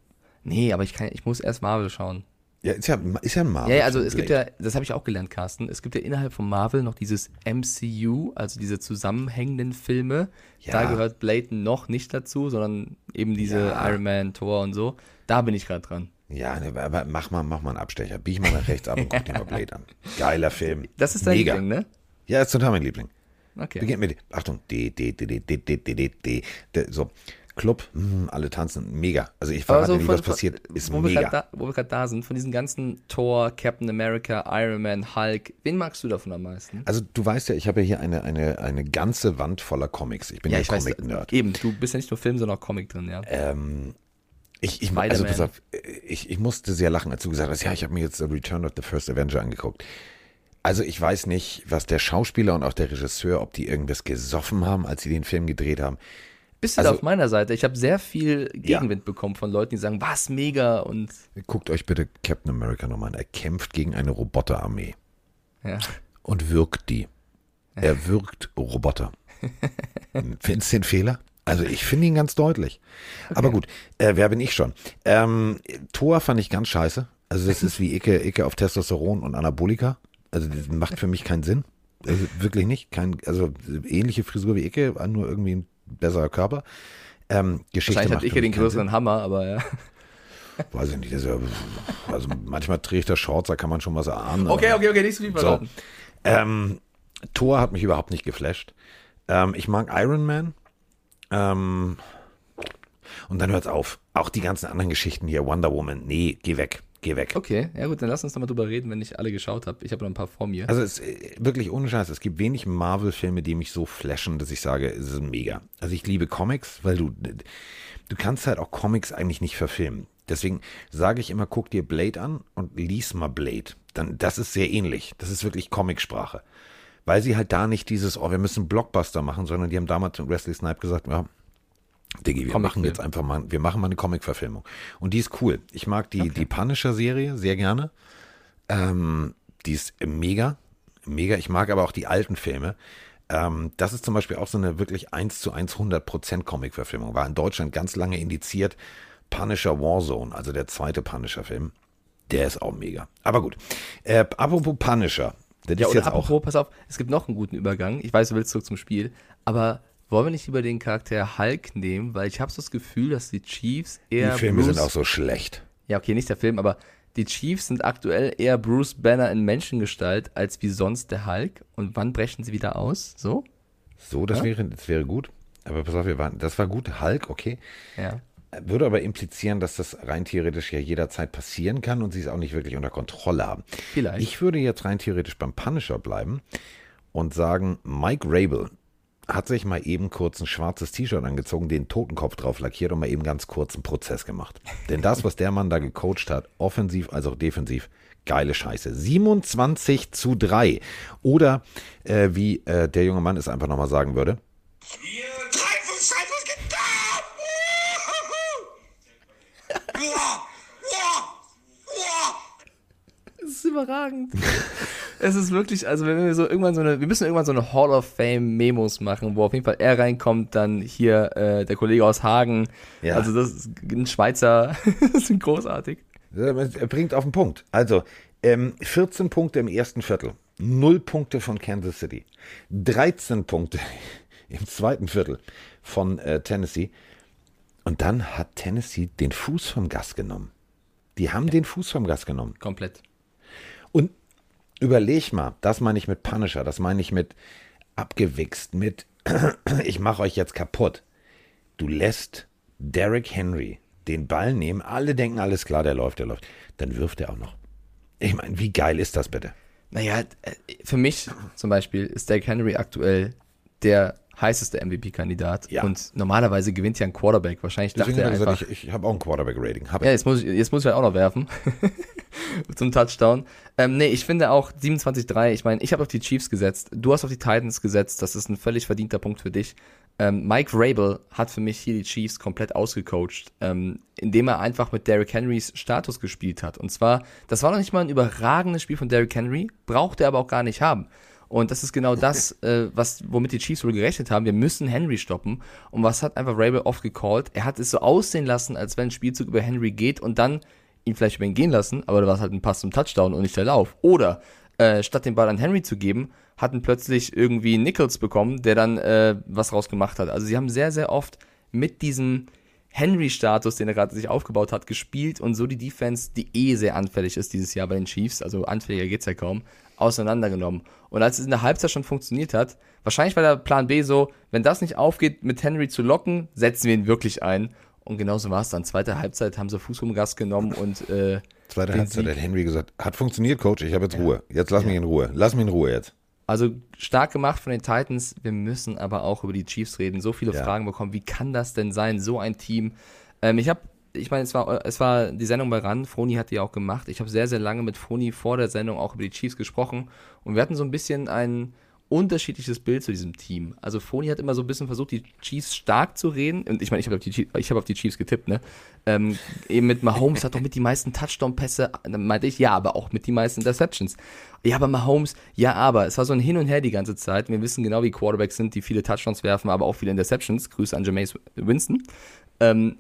Nee, aber ich, kann, ich muss erst Marvel schauen. Ja, ist ja, ist ja ein Marvel. Ja, ja, also es gibt ja, das habe ich auch gelernt, Carsten, es gibt ja innerhalb von Marvel noch dieses MCU, also diese zusammenhängenden Filme. Ja. Da gehört Blade noch nicht dazu, sondern eben diese Ja. Iron Man, Thor und so. Da bin ich gerade dran. Ja, ne, aber mach mal, mach mal einen Abstecher. Bieg mal nach rechts ab und guck dir mal Blade an. Geiler Film. Das ist dein Mega. Ding, ne? Ja, ist total mein Liebling. Okay. Beginnt mit, Achtung, D, D, D, D, D, D, D, D, D, D, so. Club, hm, alle tanzen, mega. Also ich verrate so nicht, von- was passiert, ist wo Wir mega. grad da, wo wir gerade da sind, von diesen ganzen Thor, Captain America, Iron Man, Hulk, wen magst du davon am meisten? Also du weißt ja, ich habe ja hier eine, eine, eine ganze Wand voller Comics. Ich bin ja, weiß, Comic-Nerd. eben, du bist ja nicht nur Film, sondern auch Comic drin, ja. Ähm, ich, ich, also pass auf, ich, ich musste sehr lachen, als du gesagt hast, ja, ich habe mir jetzt The Return of the First Avenger angeguckt. Also ich weiß nicht, was der Schauspieler und auch der Regisseur, ob die irgendwas gesoffen haben, als sie den Film gedreht haben. Bist du also- da auf meiner Seite? Ich habe sehr viel Gegenwind bekommen von Leuten, die sagen, was, mega und Guckt euch bitte Captain America nochmal an. Er kämpft gegen eine Roboterarmee ja. und wirkt die. Er wirkt Roboter. Findest du den Fehler? Also ich finde ihn ganz deutlich. Aber gut, äh, wer bin ich schon? Ähm, Thor fand ich ganz scheiße. Also das ist wie Icke, Icke auf Testosteron und Anabolika. Also das macht für mich keinen Sinn. Also wirklich nicht. Kein, also ähnliche Frisur wie Icke, nur irgendwie ein besserer Körper. Ähm, Geschichte Wahrscheinlich hat ja den größeren Hammer, aber ja. Sinn. Weiß ich nicht. Ja, also manchmal trägt er Shorts, da kann man schon was erahnen. Okay, okay, okay, nicht so viel so. verraten. Ähm, Thor hat mich überhaupt nicht geflasht. Ähm, ich mag Iron Man. Ähm, und dann hört's auf. Auch die ganzen anderen Geschichten hier, Wonder Woman, nee, geh weg, geh weg. Okay, ja gut, dann lass uns doch mal drüber reden, wenn ich alle geschaut habe. Ich habe noch ein paar vor mir. Also es ist wirklich ohne Scheiß, es gibt wenig Marvel-Filme, die mich so flashen, dass ich sage, es ist mega. Also ich liebe Comics, weil du, du kannst halt auch Comics eigentlich nicht verfilmen. Deswegen sage ich immer, guck dir Blade an und lies mal Blade. Dann, das ist sehr ähnlich. Das ist wirklich Comicsprache. Weil sie halt da nicht dieses, oh, wir müssen Blockbuster machen, sondern die haben damals mit Wesley Snipe gesagt, ja, Diggi, wir machen jetzt einfach mal, wir machen mal eine Comic-Verfilmung. Und die ist cool. Ich mag die, die Punisher-Serie sehr gerne. Ähm, die ist mega, mega. Ich mag aber auch die alten Filme. Ähm, das ist zum Beispiel auch so eine wirklich 1 zu 1 100% Comic-Verfilmung. War in Deutschland ganz lange indiziert. Punisher Warzone, also der zweite Punisher-Film. Der ist auch mega. Aber gut. Äh, apropos Punisher. Das ja, ist jetzt auch. apropos, pass auf, es gibt noch einen guten Übergang. Ich weiß, du willst zurück zum Spiel, aber wollen wir nicht lieber den Charakter Hulk nehmen, weil ich habe so das Gefühl, dass die Chiefs Die eher Filme Bruce, sind auch so schlecht. ja okay, nicht der Film, aber die Chiefs sind aktuell eher Bruce Banner in Menschengestalt als wie sonst der Hulk. Und wann brechen sie wieder aus? So? So, das, wäre, das wäre gut. Aber pass auf, wir waren, das war gut. Hulk, okay. Ja. Würde aber implizieren, dass das rein theoretisch ja jederzeit passieren kann und sie es auch nicht wirklich unter Kontrolle haben. Vielleicht. Ich würde jetzt rein theoretisch beim Punisher bleiben und sagen, Mike Rabel hat sich mal eben kurz ein schwarzes T-Shirt angezogen, den Totenkopf drauf lackiert und mal eben ganz kurz einen Prozess gemacht. Denn das, was der Mann da gecoacht hat, offensiv als auch defensiv, geile Scheiße. 27 zu 3. Oder äh, wie äh, der junge Mann es einfach nochmal sagen würde, Drei von Cyprus getan! Ja, ja, ja. Es ist überragend. es ist wirklich, also wenn wir so irgendwann so eine, wir müssen irgendwann so eine Hall of Fame Memos machen, wo auf jeden Fall er reinkommt, dann hier äh, der Kollege aus Hagen. Ja. Also das ist ein Schweizer, das sind großartig. Er bringt auf den Punkt. Also, Ähm, 14 Punkte im ersten Viertel. 0 Punkte von Kansas City. 13 Punkte im zweiten Viertel von äh, Tennessee. Und dann hat Tennessee den Fuß vom Gas genommen. Die haben den Fuß vom Gas genommen. Komplett. Und überleg mal, das meine ich mit Punisher, das meine ich mit abgewichst, mit ich mache euch jetzt kaputt. Du lässt Derrick Henry den Ball nehmen, alle denken, alles klar, der läuft, der läuft. Dann wirft er auch noch. Ich meine, wie geil ist das bitte? Naja, äh, für mich zum Beispiel ist Derrick Henry aktuell der heißeste MVP-Kandidat. Ja. Und normalerweise gewinnt ja ein Quarterback. Wahrscheinlich dachte Deswegen er habe ich einfach, gesagt, ich, ich habe auch ein Quarterback-Rating. Ja, jetzt muss ich, jetzt muss ich halt auch noch werfen. Zum Touchdown. Ähm, nee, ich finde auch 27-3, ich meine, ich habe auf die Chiefs gesetzt, du hast auf die Titans gesetzt, das ist ein völlig verdienter Punkt für dich. Ähm, Mike Rabel hat für mich hier die Chiefs komplett ausgecoacht, ähm, indem er einfach mit Derrick Henrys Status gespielt hat. Und zwar, das war noch nicht mal ein überragendes Spiel von Derrick Henry, braucht er aber auch gar nicht haben. Und das ist genau das, äh, was, womit die Chiefs wohl gerechnet haben. Wir müssen Henry stoppen. Und was hat einfach Rabel oft gecallt? Er hat es so aussehen lassen, als wenn ein Spielzug über Henry geht und dann ihn vielleicht über ihn gehen lassen, aber da war es halt ein Pass zum Touchdown und nicht der Lauf. Oder äh, statt den Ball an Henry zu geben, hatten plötzlich irgendwie Nichols bekommen, der dann äh, was rausgemacht hat. Also sie haben sehr, sehr oft mit diesem Henry-Status, den er gerade sich aufgebaut hat, gespielt und so die Defense, die eh sehr anfällig ist dieses Jahr bei den Chiefs, also anfälliger geht's ja kaum, auseinandergenommen. Und als es in der Halbzeit schon funktioniert hat, wahrscheinlich war der Plan B so, wenn das nicht aufgeht, mit Henry zu locken, setzen wir ihn wirklich ein. Und genauso war es dann. Zweite Halbzeit haben sie Fuß vom Gas genommen und äh, Zweite Halbzeit hat Henry gesagt, hat funktioniert, Coach, ich habe jetzt Ruhe. Jetzt lass mich in Ruhe. Lass mich in Ruhe jetzt. Also stark gemacht von den Titans. Wir müssen aber auch über die Chiefs reden. So viele Ja. Fragen bekommen. Wie kann das denn sein, so ein Team? Ähm, ich habe, ich meine, es war, es war die Sendung bei RAN. Froni hat die auch gemacht. Ich habe sehr, sehr lange mit Froni vor der Sendung auch über die Chiefs gesprochen. Und wir hatten so ein bisschen ein unterschiedliches Bild zu diesem Team. Also Froni hat immer so ein bisschen versucht, die Chiefs stark zu reden. Und ich meine, ich habe auf, die hab auf die Chiefs getippt, ne? Ähm, eben mit Mahomes hat doch mit die meisten Touchdown-Pässe. Meinte ich, ja, aber auch mit die meisten Interceptions. Ja, aber Mahomes, ja, aber. Es war so ein Hin und Her die ganze Zeit. Wir wissen genau, wie Quarterbacks sind, die viele Touchdowns werfen, aber auch viele Interceptions. Grüße an Jameis Winston. Ähm,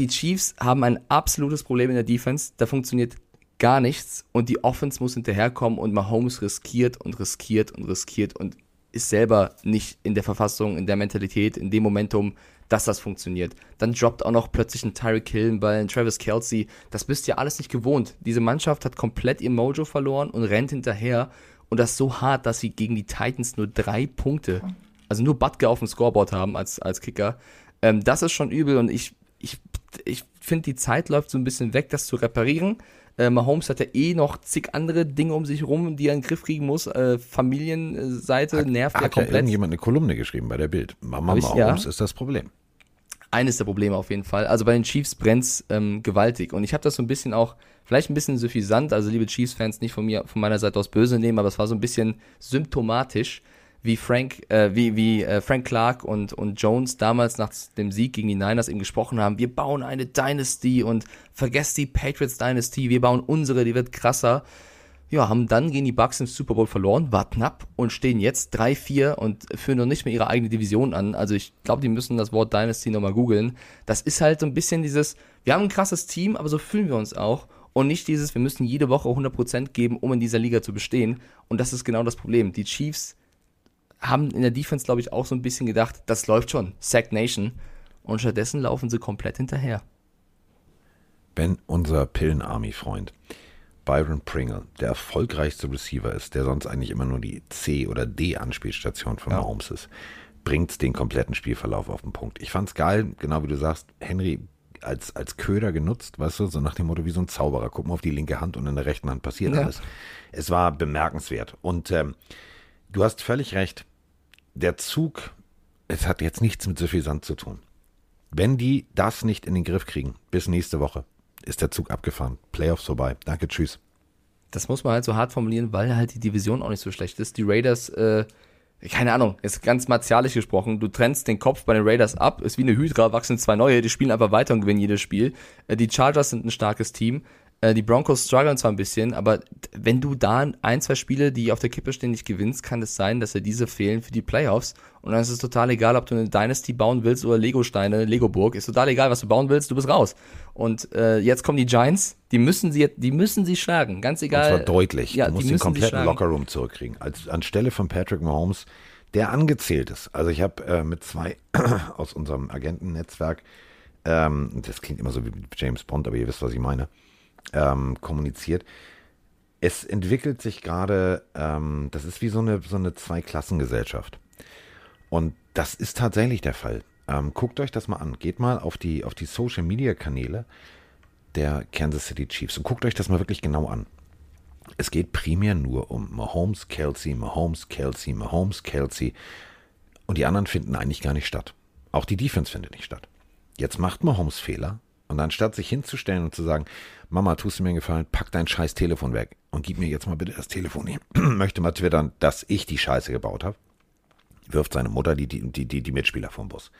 die Chiefs haben ein absolutes Problem in der Defense. Da funktioniert gar nichts und die Offense muss hinterherkommen und Mahomes riskiert und riskiert und riskiert und ist selber nicht in der Verfassung, in der Mentalität, in dem Momentum, dass das funktioniert. Dann droppt auch noch plötzlich ein Tyreek Hill, ein Ball, Travis Kelsey. Das bist ihr alles nicht gewohnt. Diese Mannschaft hat komplett ihr Mojo verloren und rennt hinterher und das so hart, dass sie gegen die Titans nur drei Punkte, also nur Butker auf dem Scoreboard haben als, als Kicker. Ähm, das ist schon übel und ich, ich, ich finde, die Zeit läuft so ein bisschen weg, das zu reparieren. Äh, Mahomes hat ja eh noch zig andere Dinge um sich rum, die er in den Griff kriegen muss. Äh, Familienseite nervt ja Hat ja komplett. irgendjemand eine Kolumne geschrieben bei der Bild. Mama ich, Mahomes ja. ist das Problem. eines der Probleme auf jeden Fall. Also bei den Chiefs brennt's ähm, gewaltig. Und ich habe das so ein bisschen auch, vielleicht ein bisschen suffisant, also liebe Chiefs-Fans, nicht von mir, von meiner Seite aus böse nehmen, aber es war so ein bisschen symptomatisch, wie Frank, äh, wie, wie äh, Frank Clark und, und Jones damals nach dem Sieg gegen die Niners eben gesprochen haben, wir bauen eine Dynasty und vergesst die Patriots Dynasty, wir bauen unsere, die wird krasser. Ja, haben dann gegen die Bucks im Super Bowl verloren, war knapp und stehen jetzt 3-4 und führen noch nicht mehr ihre eigene Division an. Also ich glaube, die müssen das Wort Dynasty nochmal googeln. Das ist halt so ein bisschen dieses, wir haben ein krasses Team, aber so fühlen wir uns auch. Und nicht dieses, wir müssen jede Woche 100% geben, um in dieser Liga zu bestehen. Und das ist genau das Problem. Die Chiefs haben in der Defense, glaube ich, auch so ein bisschen gedacht, das läuft schon, Sack Nation. Und stattdessen laufen sie komplett hinterher. Wenn unser Pillen-Army-Freund Byron Pringle der erfolgreichste Receiver ist, der sonst eigentlich immer nur die C- oder D-Anspielstation von Ja. Mahomes ist, bringt's den kompletten Spielverlauf auf den Punkt. Ich fand's geil, genau wie du sagst, Henry als, als Köder genutzt, weißt du, so nach dem Motto wie so ein Zauberer. Guck mal auf die linke Hand und in der rechten Hand passiert Ja. alles. Es war bemerkenswert. Und ähm, du hast völlig recht. Der Zug, es hat jetzt nichts mit Suffisant zu tun. Wenn die das nicht in den Griff kriegen, bis nächste Woche, ist der Zug abgefahren. Playoffs vorbei. Danke, tschüss. Das muss man halt so hart formulieren, weil halt die Division auch nicht so schlecht ist. Die Raiders, äh, keine Ahnung, ist ganz martialisch gesprochen. Du trennst den Kopf bei den Raiders ab, ist wie eine Hydra, wachsen zwei neue, die spielen einfach weiter und gewinnen jedes Spiel. Äh, die Chargers sind ein starkes Team. Äh, die Broncos strugglen zwar ein bisschen, aber wenn du da ein, zwei Spiele, die auf der Kippe stehen, nicht gewinnst, kann es sein, dass dir diese fehlen für die Playoffs. Und dann ist es total egal, ob du eine Dynasty bauen willst oder Lego-Steine, Lego-Burg. Ist total egal, was du bauen willst, du bist raus. Und äh, jetzt kommen die Giants, die müssen sie, die müssen sie schlagen, ganz egal. Und zwar deutlich. Ja, du musst die den kompletten. Lockerroom zurückkriegen. Als, anstelle von Patrick Mahomes, der angezählt ist. Also ich habe äh, mit zwei aus unserem Agentennetzwerk, ähm, das klingt immer so wie James Bond, aber ihr wisst, was ich meine, ähm, kommuniziert. Es entwickelt sich gerade, ähm, das ist wie so eine, so eine Zweiklassengesellschaft. Und das ist tatsächlich der Fall. Ähm, guckt euch das mal an. Geht mal auf die, auf die Social Media Kanäle der Kansas City Chiefs und guckt euch das mal wirklich genau an. Es geht primär nur um Mahomes, Kelsey, Mahomes, Kelsey, Mahomes, Kelsey. Und die anderen finden eigentlich gar nicht statt. Auch die Defense findet nicht statt. Jetzt macht Mahomes Fehler. Und anstatt sich hinzustellen und zu sagen, Mama, tust du mir einen Gefallen, pack dein scheiß Telefon weg und gib mir jetzt mal bitte das Telefon hier. Möchte mal twittern, dass ich die Scheiße gebaut habe. Wirft seine Mutter die, die, die, die, die Mitspieler vom Bus.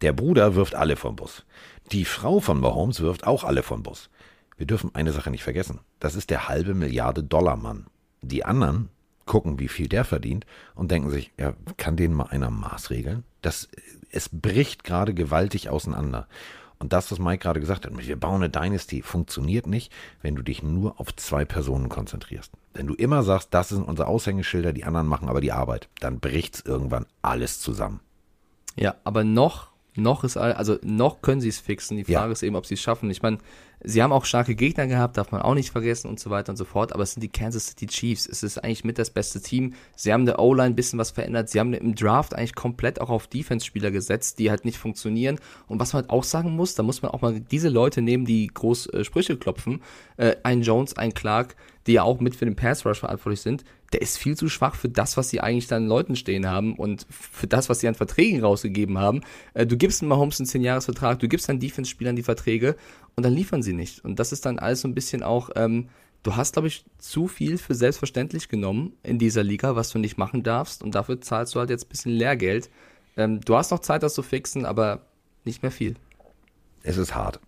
Der Bruder wirft alle vom Bus. Die Frau von Mahomes wirft auch alle vom Bus. Wir dürfen eine Sache nicht vergessen. Das ist der halbe Milliarde Dollar Mann. Die anderen gucken, wie viel der verdient und denken sich, ja, kann den mal einer Maß regeln? Das, es bricht gerade gewaltig auseinander. Und das, was Mike gerade gesagt hat, wir bauen eine Dynasty, funktioniert nicht, wenn du dich nur auf zwei Personen konzentrierst. Wenn du immer sagst, das sind unsere Aushängeschilder, die anderen machen aber die Arbeit, dann bricht's irgendwann alles zusammen. Ja, aber noch, noch ist, also noch können sie es fixen. Die Ja. Frage ist eben, ob sie es schaffen. Ich meine, sie haben auch starke Gegner gehabt, darf man auch nicht vergessen und so weiter und so fort. Aber es sind die Kansas City Chiefs. Es ist eigentlich mit das beste Team. Sie haben der O-Line ein bisschen was verändert. Sie haben im Draft eigentlich komplett auch auf Defense-Spieler gesetzt, die halt nicht funktionieren. Und was man halt auch sagen muss, da muss man auch mal diese Leute nehmen, die groß äh, Sprüche klopfen. Äh, ein Jones, ein Clark, die ja auch mit für den Pass Rush verantwortlich sind, der ist viel zu schwach für das, was sie eigentlich dann Leuten stehen haben und für das, was sie an Verträgen rausgegeben haben. Äh, du gibst einem Mahomes einen 10-Jahres-Vertrag, du gibst deinen Defense-Spielern die Verträge und dann liefern sie nicht. Und das ist dann alles so ein bisschen auch, ähm, du hast, glaube ich, zu viel für selbstverständlich genommen in dieser Liga, was du nicht machen darfst und dafür zahlst du halt jetzt ein bisschen Lehrgeld. Ähm, du hast noch Zeit, das zu fixen, aber nicht mehr viel. Es ist hart.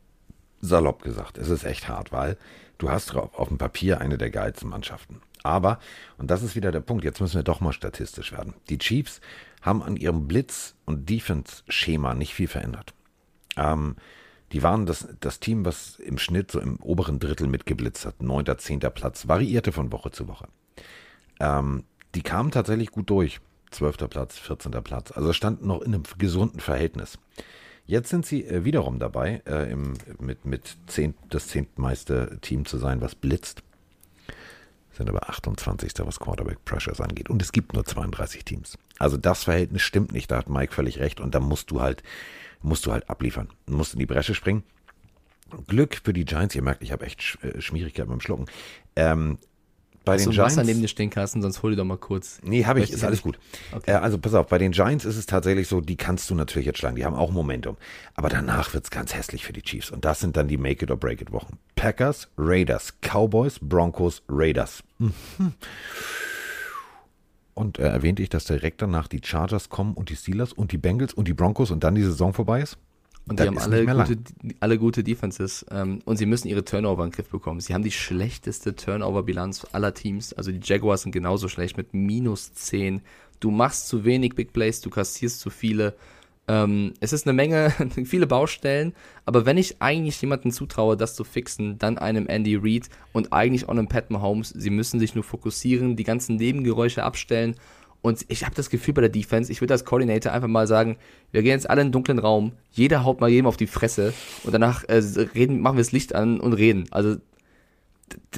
Salopp gesagt, es ist echt hart, weil du hast auf dem Papier eine der geilsten Mannschaften. Aber, und das ist wieder der Punkt, jetzt müssen wir doch mal statistisch werden. Die Chiefs haben an ihrem Blitz- und Defense-Schema nicht viel verändert. Ähm, die waren das, das Team, was im Schnitt so im oberen Drittel mitgeblitzt hat. Neunter, zehnter Platz, variierte von Woche zu Woche. Ähm, die kamen tatsächlich gut durch. Zwölfter Platz, 14. Platz. Also standen noch in einem gesunden Verhältnis. Jetzt sind sie äh, wiederum dabei, äh, im, mit, mit zehn, das zehntmeiste Team zu sein, was blitzt. Sind aber 28. was Quarterback Pressures angeht. Und es gibt nur 32 Teams. Also das Verhältnis stimmt nicht. Da hat Mike völlig recht. Und da musst du halt, musst du halt abliefern. Du musst in die Bresche springen. Glück für die Giants. Ihr merkt, ich habe echt Sch äh, Schwierigkeiten beim Schlucken. Ähm, bei Hast den du Giants. Wasser neben dir stehen, Carsten, sonst hol dir doch mal kurz. Nee, habe ich, ist alles gut. Okay. Äh, also pass auf, bei den Giants ist es tatsächlich so, die kannst du natürlich jetzt schlagen, die haben auch Momentum. Aber danach wird's ganz hässlich für die Chiefs. Und das sind dann die Make it or break it Wochen. Packers, Raiders, Cowboys, Broncos, Raiders. Mhm. Und äh, erwähnte ich, dass direkt danach die Chargers kommen und die Steelers und die Bengals und die Broncos und dann die Saison vorbei ist? Und die haben alle gute, alle gute Defenses. Ähm, und sie müssen ihre Turnover in den Griff bekommen. Sie haben die schlechteste Turnover-Bilanz aller Teams. Also die Jaguars sind genauso schlecht mit minus 10. Du machst zu wenig Big Plays, du kassierst zu viele. Ähm, es ist eine Menge, viele Baustellen. Aber wenn ich eigentlich jemanden zutraue, das zu fixen, dann einem Andy Reid und eigentlich auch einem Pat Mahomes. Sie müssen sich nur fokussieren, die ganzen Nebengeräusche abstellen. Und ich habe das Gefühl bei der Defense, ich würde als Coordinator einfach mal sagen, wir gehen jetzt alle in den dunklen Raum, jeder haut mal jedem auf die Fresse und danach äh, reden, machen wir das Licht an und reden. Also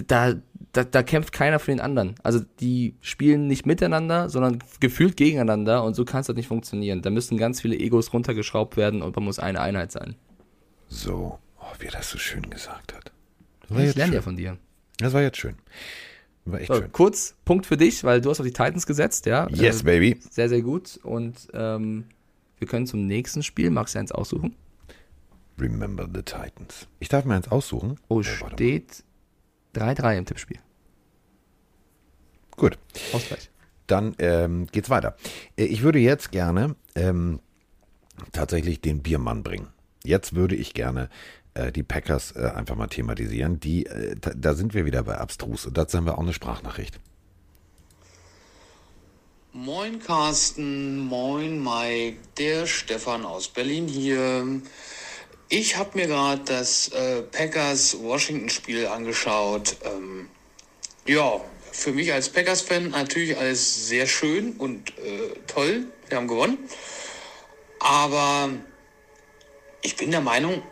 da, da, da kämpft keiner für den anderen. Also die spielen nicht miteinander, sondern gefühlt gegeneinander und so kann es halt nicht funktionieren. Da müssen ganz viele Egos runtergeschraubt werden und man muss eine Einheit sein. So, oh, wie er das so schön gesagt hat. Das war, Ich lerne ja von dir. das war jetzt schön. War echt So, schön. kurz, Punkt für dich, weil du hast auf die Titans gesetzt, ja. Yes, Äh, baby. Sehr, sehr gut. Und ähm, wir können zum nächsten Spiel, magst du eins aussuchen? Remember the Titans. Ich darf mir eins aussuchen. Oh, mal. steht 3-3 im Tippspiel. Gut. Ausgleich. Dann ähm, geht's weiter. Äh, Ich würde jetzt gerne ähm, tatsächlich den Biermann bringen. jetzt würde ich gerne die Packers äh, einfach mal thematisieren. Die, äh, da, sind wir wieder bei abstrus und dazu haben wir auch eine Sprachnachricht. Moin Carsten, moin Mike, der Stefan aus Berlin hier. Ich habe mir gerade das äh, Packers-Washington-Spiel angeschaut. Ähm, ja, für mich als Packers-Fan natürlich alles sehr schön und äh, toll. Wir haben gewonnen. Aber ich bin der Meinung,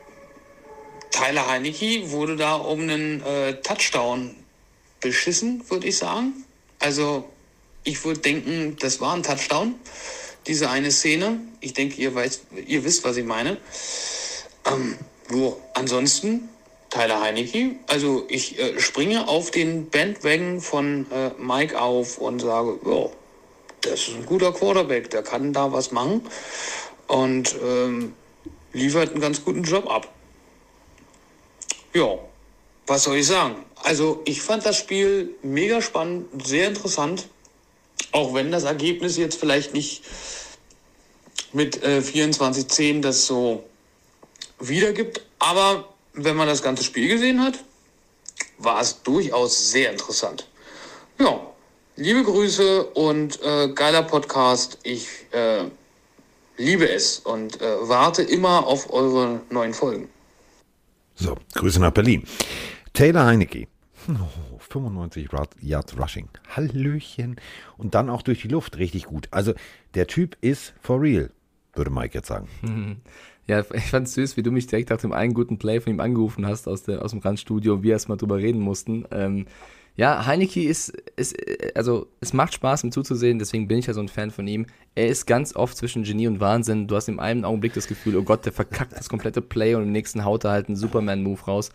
Tyler Heinecke wurde da um einen äh, Touchdown beschissen, würde ich sagen. Also ich würde denken, das war ein Touchdown, diese eine Szene. Ich denke, ihr, ihr wisst, was ich meine. Ähm, wo, ansonsten, Tyler Heinecke, also ich äh, springe auf den Bandwagon von äh, Mike auf und sage, ja, das ist ein guter Quarterback, der kann da was machen und ähm, liefert einen ganz guten Job ab. Ja, was soll ich sagen? Also ich fand das Spiel mega spannend, sehr interessant. Auch wenn das Ergebnis jetzt vielleicht nicht mit äh, 24-10 das so wiedergibt. Aber wenn man das ganze Spiel gesehen hat, war es durchaus sehr interessant. Ja, liebe Grüße und äh, geiler Podcast. Ich äh, liebe es und äh, warte immer auf eure neuen Folgen. So, Grüße nach Berlin. Taylor Heinecke. Oh, 95 Yards Rushing. Hallöchen. Und dann auch durch die Luft richtig gut. Also der Typ ist for real, würde Mike jetzt sagen. Ja, ich fand es süß, wie du mich direkt nach dem einen guten Play von ihm angerufen hast aus, der, aus dem Randstudio und wir erstmal drüber reden mussten. Ähm, ja, Heineke ist, ist, also es macht Spaß, ihm zuzusehen, deswegen bin ich ja so ein Fan von ihm. Er ist ganz oft zwischen Genie und Wahnsinn. Du hast im einen Augenblick das Gefühl, oh Gott, der verkackt das komplette Play und im nächsten haut er halt einen Superman-Move raus.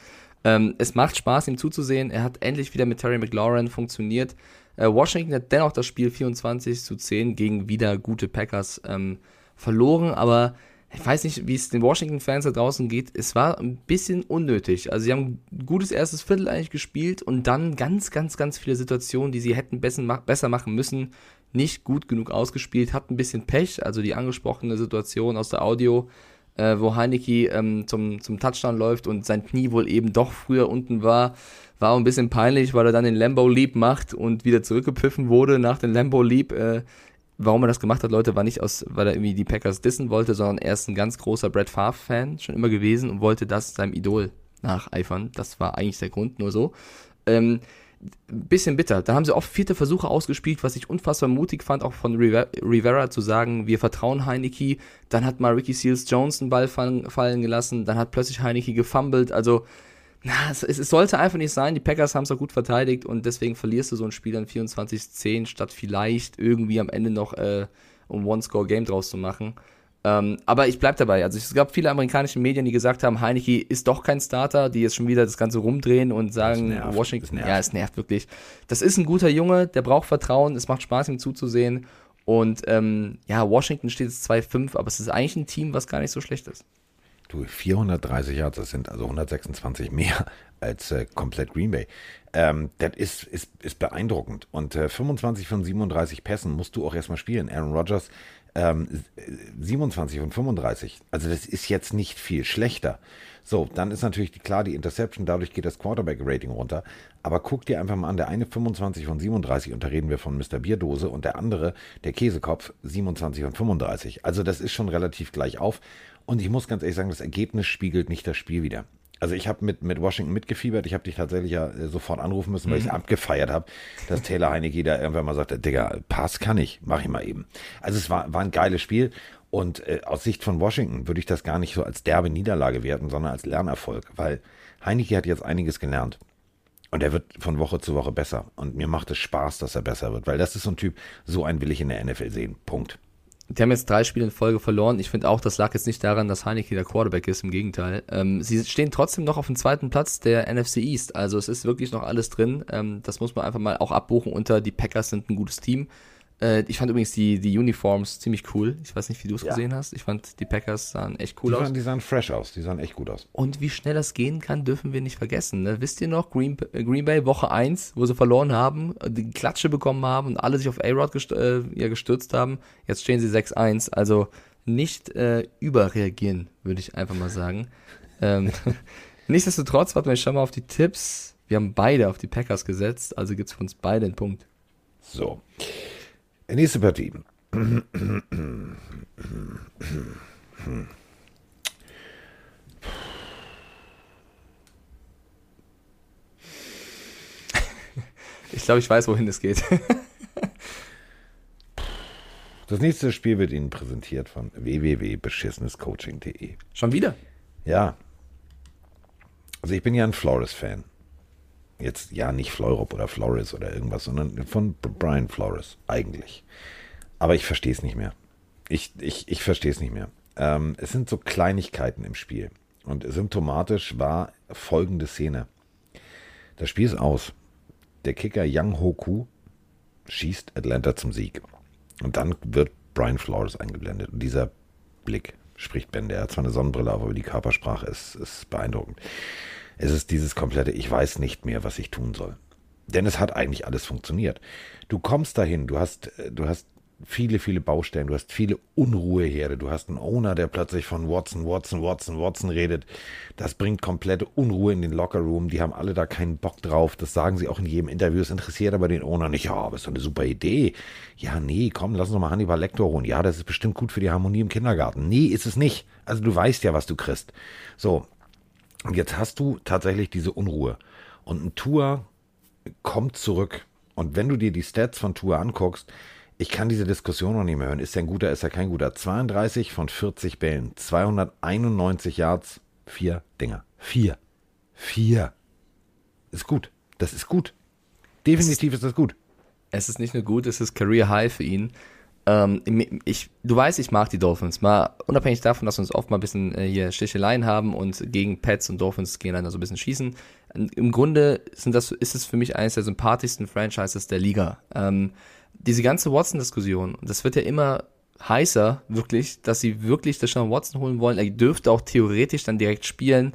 Ähm, es macht Spaß, ihm zuzusehen. Er hat endlich wieder mit Terry McLaurin funktioniert. Äh, Washington hat dennoch das Spiel 24 zu 10 gegen wieder gute Packers ähm, verloren, aber ich weiß nicht, wie es den Washington-Fans da draußen geht. Es war ein bisschen unnötig. Also sie haben ein gutes erstes Viertel eigentlich gespielt und dann ganz, ganz, ganz viele Situationen, die sie hätten besser machen müssen, nicht gut genug ausgespielt. Hat ein bisschen Pech. Also die angesprochene Situation aus der Audio, äh, wo Heineke ähm, zum, zum Touchdown läuft und sein Knie wohl eben doch früher unten war, war auch ein bisschen peinlich, weil er dann den Lambo Leap macht und wieder zurückgepfiffen wurde nach dem Lambo Leap. Äh, warum er das gemacht hat, Leute, war nicht aus, weil er irgendwie die Packers dissen wollte, sondern er ist ein ganz großer Brett Favre-Fan schon immer gewesen und wollte das seinem Idol nacheifern. Das war eigentlich der Grund, nur so. Ähm, bisschen bitter. Da haben sie oft vierte Versuche ausgespielt, was ich unfassbar mutig fand, auch von Rivera zu sagen, wir vertrauen Heineke. Dann hat mal Ricky Seals Jones einen Ball fallen, fallen gelassen, dann hat plötzlich Heineke gefummelt. Also na, es, es, sollte einfach nicht sein. Die Packers haben es auch gut verteidigt und deswegen verlierst du so ein Spiel dann 24-10, statt vielleicht irgendwie am Ende noch äh, um One-Score-Game draus zu machen. Ähm, aber ich bleib dabei. Also es gab viele amerikanische Medien, die gesagt haben, Heineke ist doch kein Starter, die jetzt schon wieder das Ganze rumdrehen und sagen, nervt, Washington, ja, es nervt wirklich. Das ist ein guter Junge, der braucht Vertrauen, es macht Spaß, ihm zuzusehen. Und ähm, ja, Washington steht jetzt 2-5, aber es ist eigentlich ein Team, was gar nicht so schlecht ist. Du, 430 Yards, das sind also 126 mehr als äh, komplett Green Bay. Ähm, das ist, ist, ist beeindruckend. Und äh, 25 von 37 Pässen musst du auch erstmal spielen. Aaron Rodgers ähm, 27 von 35. Also das ist jetzt nicht viel schlechter. So, dann ist natürlich klar die Interception, dadurch geht das Quarterback-Rating runter. Aber guck dir einfach mal an, der eine 25 von 37, und da reden wir von Mr. Bierdose, und der andere, der Käsekopf, 27 von 35. Also das ist schon relativ gleich auf. Und ich muss ganz ehrlich sagen, das Ergebnis spiegelt nicht das Spiel wieder. Also ich habe mit, mit Washington mitgefiebert. Ich habe dich tatsächlich ja äh, sofort anrufen müssen, weil mhm. ich abgefeiert habe, dass Taylor Heinecke da irgendwann mal sagte, Digga, Pass kann ich, mach ich mal eben. Also es war, war ein geiles Spiel. Und äh, aus Sicht von Washington würde ich das gar nicht so als derbe Niederlage werten, sondern als Lernerfolg, weil Heinecke hat jetzt einiges gelernt. Und er wird von Woche zu Woche besser. Und mir macht es Spaß, dass er besser wird, weil das ist so ein Typ, so einen will ich in der NFL sehen. Punkt. Die haben jetzt drei Spiele in Folge verloren. Ich finde auch, das lag jetzt nicht daran, dass Heineke der Quarterback ist, im Gegenteil. Ähm, sie stehen trotzdem noch auf dem zweiten Platz der NFC East. Also es ist wirklich noch alles drin. Ähm, das muss man einfach mal auch abbuchen unter die Packers sind ein gutes Team. Äh, ich fand übrigens die, die Uniforms ziemlich cool. Ich weiß nicht, wie du es ja. gesehen hast. Ich fand, die Packers sahen echt cool die aus. die sahen fresh aus. Die sahen echt gut aus. Und wie schnell das gehen kann, dürfen wir nicht vergessen. Ne? Wisst ihr noch, Green, äh, Green Bay Woche 1, wo sie verloren haben, die Klatsche bekommen haben und alle sich auf A-Rod gest äh, ja, gestürzt haben. Jetzt stehen sie 6-1. Also, nicht äh, überreagieren, würde ich einfach mal sagen. Ähm, nichtsdestotrotz, warten wir schon mal auf die Tipps. Wir haben beide auf die Packers gesetzt, also gibt es für uns beide einen Punkt. So. Nächste Partie. Ich glaube, ich weiß, wohin es geht. Das nächste Spiel wird Ihnen präsentiert von www.beschissenescoaching.de. Schon wieder? Ja. Also ich bin ja ein Flores-Fan. Jetzt ja nicht Fleurop oder Flores oder irgendwas, sondern von Brian Flores eigentlich. Aber ich verstehe es nicht mehr. Ich, ich, ich verstehe es nicht mehr. Ähm, es sind so Kleinigkeiten im Spiel. Und symptomatisch war folgende Szene. Das Spiel ist aus. Der Kicker Yang Hoku schießt Atlanta zum Sieg. Und dann wird Brian Flores eingeblendet. Und dieser Blick spricht Bände. Er hat zwar eine Sonnenbrille auf, aber die Körpersprache ist, ist beeindruckend. Es ist dieses komplette, ich weiß nicht mehr, was ich tun soll. Denn es hat eigentlich alles funktioniert. Du kommst dahin, du hast, du hast viele, viele Baustellen, du hast viele Unruheherde, du hast einen Owner, der plötzlich von Watson, Watson, Watson, Watson redet. Das bringt komplette Unruhe in den Lockerroom. Die haben alle da keinen Bock drauf. Das sagen sie auch in jedem Interview. Es interessiert aber den Owner nicht. Ja, aber ist doch eine super Idee. Ja, nee, komm, lass uns doch mal Hannibal Lecter holen. Ja, das ist bestimmt gut für die Harmonie im Kindergarten. Nee, ist es nicht. Also du weißt ja, was du kriegst. So. Und jetzt hast du tatsächlich diese Unruhe. Und ein Tour kommt zurück. Und wenn du dir die Stats von Tour anguckst, ich kann diese Diskussion noch nicht mehr hören. Ist er ein guter, ist er kein guter? 32 von 40 Bällen, 291 Yards, vier Dinger. Vier. Vier. Ist gut. Das ist gut. Definitiv ist das gut. Es ist nicht nur gut, es ist Career High für ihn. Ähm, ich, du weißt, ich mag die Dolphins. Mal unabhängig davon, dass wir uns oft mal ein bisschen äh, hier Sticheleien haben und gegen Pets und Dolphins gegeneinander so ein bisschen schießen. Im Grunde sind das, ist es für mich eines der sympathischsten Franchises der Liga. Ähm, diese ganze Watson-Diskussion, das wird ja immer heißer, wirklich, dass sie wirklich Deshaun Watson holen wollen. Er dürfte auch theoretisch dann direkt spielen.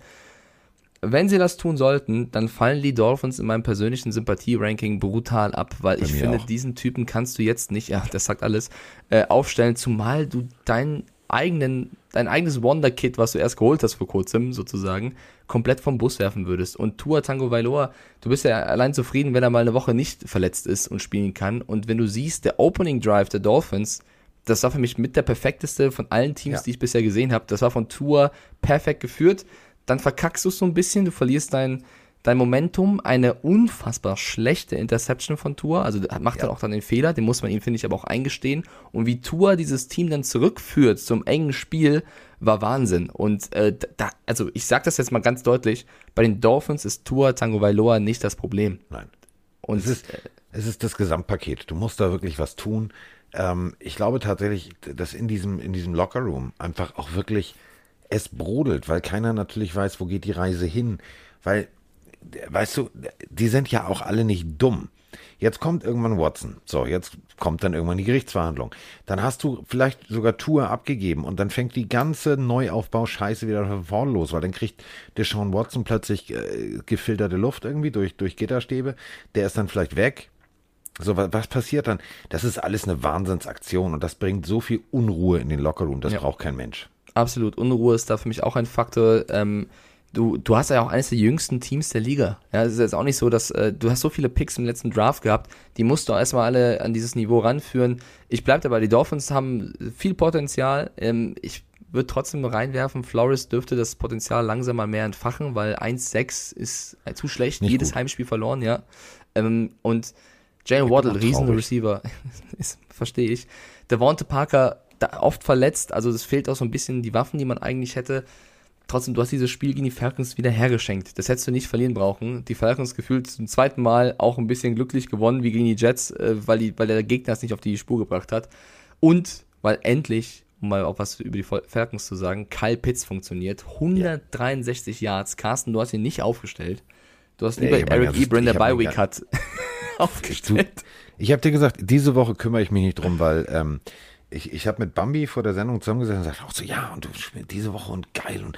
Wenn sie das tun sollten, dann fallen die Dolphins in meinem persönlichen Sympathie-Ranking brutal ab, weil Bei ich finde, auch. diesen Typen kannst du jetzt nicht, ja, das sagt alles, äh, aufstellen, zumal du deinen eigenen, dein eigenes Wonder-Kit, was du erst geholt hast vor kurzem, sozusagen, komplett vom Bus werfen würdest. Und Tua Tango Vailoa, du bist ja allein zufrieden, wenn er mal eine Woche nicht verletzt ist und spielen kann. Und wenn du siehst, der Opening Drive der Dolphins, das war für mich mit der perfekteste von allen Teams, ja. die ich bisher gesehen habe. Das war von Tua perfekt geführt. Dann verkackst du es so ein bisschen, du verlierst dein, dein Momentum, eine unfassbar schlechte Interception von Tour, also macht ja. dann auch dann den Fehler, den muss man ihm, finde ich, aber auch eingestehen. Und wie Tour dieses Team dann zurückführt zum engen Spiel, war Wahnsinn. Und äh, da, also ich sage das jetzt mal ganz deutlich, bei den Dolphins ist Tour Tango Vailoa nicht das Problem. Nein. Und es ist, es ist das Gesamtpaket. Du musst da wirklich was tun. Ähm, ich glaube tatsächlich, dass in diesem, in diesem Lockerroom einfach auch wirklich es brodelt, weil keiner natürlich weiß, wo geht die Reise hin. Weil weißt du, die sind ja auch alle nicht dumm. Jetzt kommt irgendwann Watson. So, jetzt kommt dann irgendwann die Gerichtsverhandlung. Dann hast du vielleicht sogar Tour abgegeben und dann fängt die ganze Neuaufbau-Scheiße wieder von vorne los, weil dann kriegt der Sean Watson plötzlich äh, gefilterte Luft irgendwie durch, durch Gitterstäbe. Der ist dann vielleicht weg. So, was, was passiert dann? Das ist alles eine Wahnsinnsaktion und das bringt so viel Unruhe in den Lockerroom. Das ja. braucht kein Mensch. Absolut. Unruhe ist da für mich auch ein Faktor. Ähm, du, du hast ja auch eines der jüngsten Teams der Liga. Ja, es ist jetzt auch nicht so, dass äh, du hast so viele Picks im letzten Draft gehabt, die musst du erstmal alle an dieses Niveau ranführen. Ich bleibe dabei, die Dolphins haben viel Potenzial. Ähm, ich würde trotzdem reinwerfen, Flores dürfte das Potenzial langsam mal mehr entfachen, weil 1-6 ist äh, zu schlecht, nicht jedes gut. Heimspiel verloren, ja. Ähm, und Jalen Waddle, riesen Receiver, verstehe ich. Devonte Parker, oft verletzt, also es fehlt auch so ein bisschen die Waffen, die man eigentlich hätte trotzdem, du hast dieses Spiel gegen die Falcons wieder hergeschenkt. Das hättest du nicht verlieren brauchen. Die Falcons gefühlt zum zweiten Mal auch ein bisschen glücklich gewonnen wie gegen die Jets, äh, weil, die, weil der Gegner es nicht auf die Spur gebracht hat. Und weil endlich, um mal auch was über die Falcons zu sagen, Kyle Pitts funktioniert. 163 ja. Yards. Carsten, du hast ihn nicht aufgestellt. Du hast lieber nee, Eric Ebron, der Bye Week hat, aufgestellt. Ich habe dir gesagt, diese Woche kümmere ich mich nicht drum, weil ähm, ich, ich habe mit Bambi vor der Sendung zusammengesessen und gesagt, auch so, ja, und du spielst diese Woche und geil. Und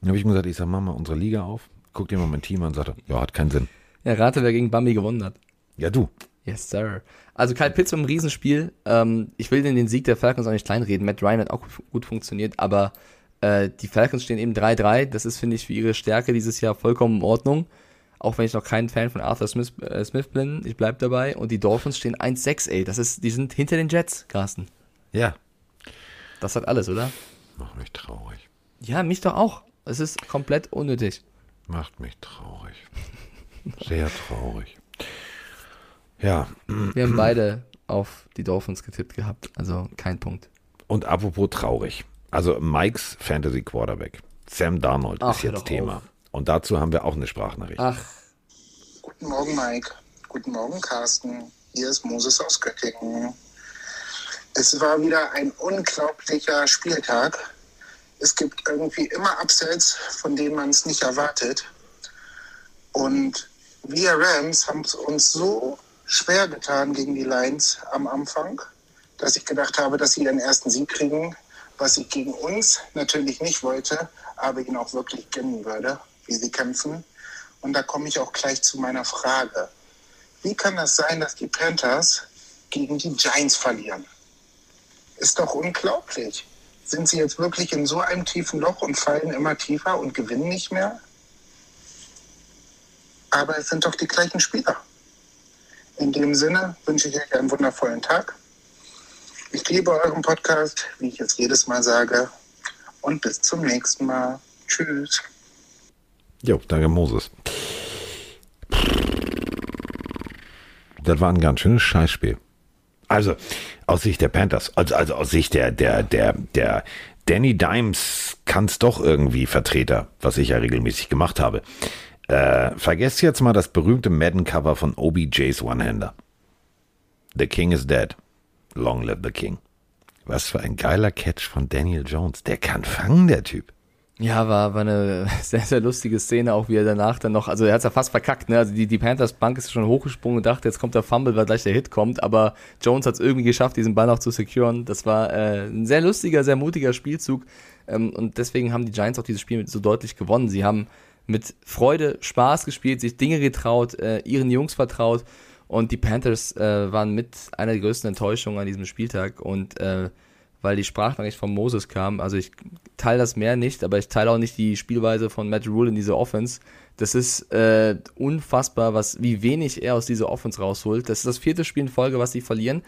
dann habe ich ihm gesagt, ich sag, mach mal unsere Liga auf, guck dir mal mein Team an und sagte, ja, hat keinen Sinn. Ja, rate, wer gegen Bambi gewonnen hat. Ja, du. Yes, sir. Also Kyle Pitts im Riesenspiel. Ähm, ich will den Sieg der Falcons auch nicht kleinreden. Matt Ryan hat auch gut funktioniert, aber äh, die Falcons stehen eben 3-3. Das ist, finde ich, für ihre Stärke dieses Jahr vollkommen in Ordnung. Auch wenn ich noch kein Fan von Arthur Smith, äh, Smith bin, ich bleib dabei. Und die Dolphins stehen 1-6, ey. Das ist, die sind hinter den Jets, Carsten. Ja. Das hat alles, oder? Macht mich traurig. Ja, mich doch auch. Es ist komplett unnötig. Macht mich traurig. Sehr traurig. Ja. Wir haben beide auf die Dolphins getippt gehabt, also kein Punkt. Und apropos traurig. Also Mikes Fantasy Quarterback. Sam Darnold Ach, ist jetzt Thema. auf. Und dazu haben wir auch eine Sprachnachricht. Ach, Guten Morgen, Mike. Guten Morgen, Carsten. Hier ist Moses aus Göttingen. Es war wieder ein unglaublicher Spieltag. Es gibt irgendwie immer Upsets, von denen man es nicht erwartet. Und wir Rams haben es uns so schwer getan gegen die Lions am Anfang, dass ich gedacht habe, dass sie ihren ersten Sieg kriegen, was ich gegen uns natürlich nicht wollte, aber ihnen auch wirklich gönnen würde, wie sie kämpfen. Und da komme ich auch gleich zu meiner Frage. Wie kann das sein, dass die Panthers gegen die Giants verlieren? Ist doch unglaublich. Sind sie jetzt wirklich in so einem tiefen Loch und fallen immer tiefer und gewinnen nicht mehr? Aber es sind doch die gleichen Spieler. In dem Sinne wünsche ich euch einen wundervollen Tag. Ich liebe euren Podcast, wie ich es jedes Mal sage. Und bis zum nächsten Mal. Tschüss. Jo, danke Moses. Das war ein ganz schönes Scheißspiel. Also, aus Sicht der Panthers, also, also aus Sicht der, der, der, der Danny Dimes kann's doch irgendwie Vertreter, was ich ja regelmäßig gemacht habe. Äh, vergesst jetzt mal das berühmte Madden-Cover von OBJs One-Hander. The King is dead. Long live the King. Was für ein geiler Catch von Daniel Jones. Der kann fangen, der Typ. Ja, war, war eine sehr, sehr lustige Szene, auch wie er danach dann noch, also er hat's ja fast verkackt, ne? Also die, die Panthers Bank ist schon hochgesprungen und dachte, jetzt kommt der Fumble, weil gleich der Hit kommt, aber Jones hat's irgendwie geschafft, diesen Ball noch zu securen. Das war äh, ein sehr lustiger, sehr mutiger Spielzug. Ähm, und deswegen haben die Giants auch dieses Spiel so deutlich gewonnen. Sie haben mit Freude, Spaß gespielt, sich Dinge getraut, äh, ihren Jungs vertraut. Und die Panthers äh, waren mit einer der größten Enttäuschungen an diesem Spieltag. Und äh, weil die Sprachnachricht von Moses kam, also ich teile das mehr nicht, aber ich teile auch nicht die Spielweise von Matt Rule in diese Offense. Das ist äh, unfassbar, was, wie wenig er aus dieser Offense rausholt. Das ist das vierte Spiel in Folge, was sie verlieren.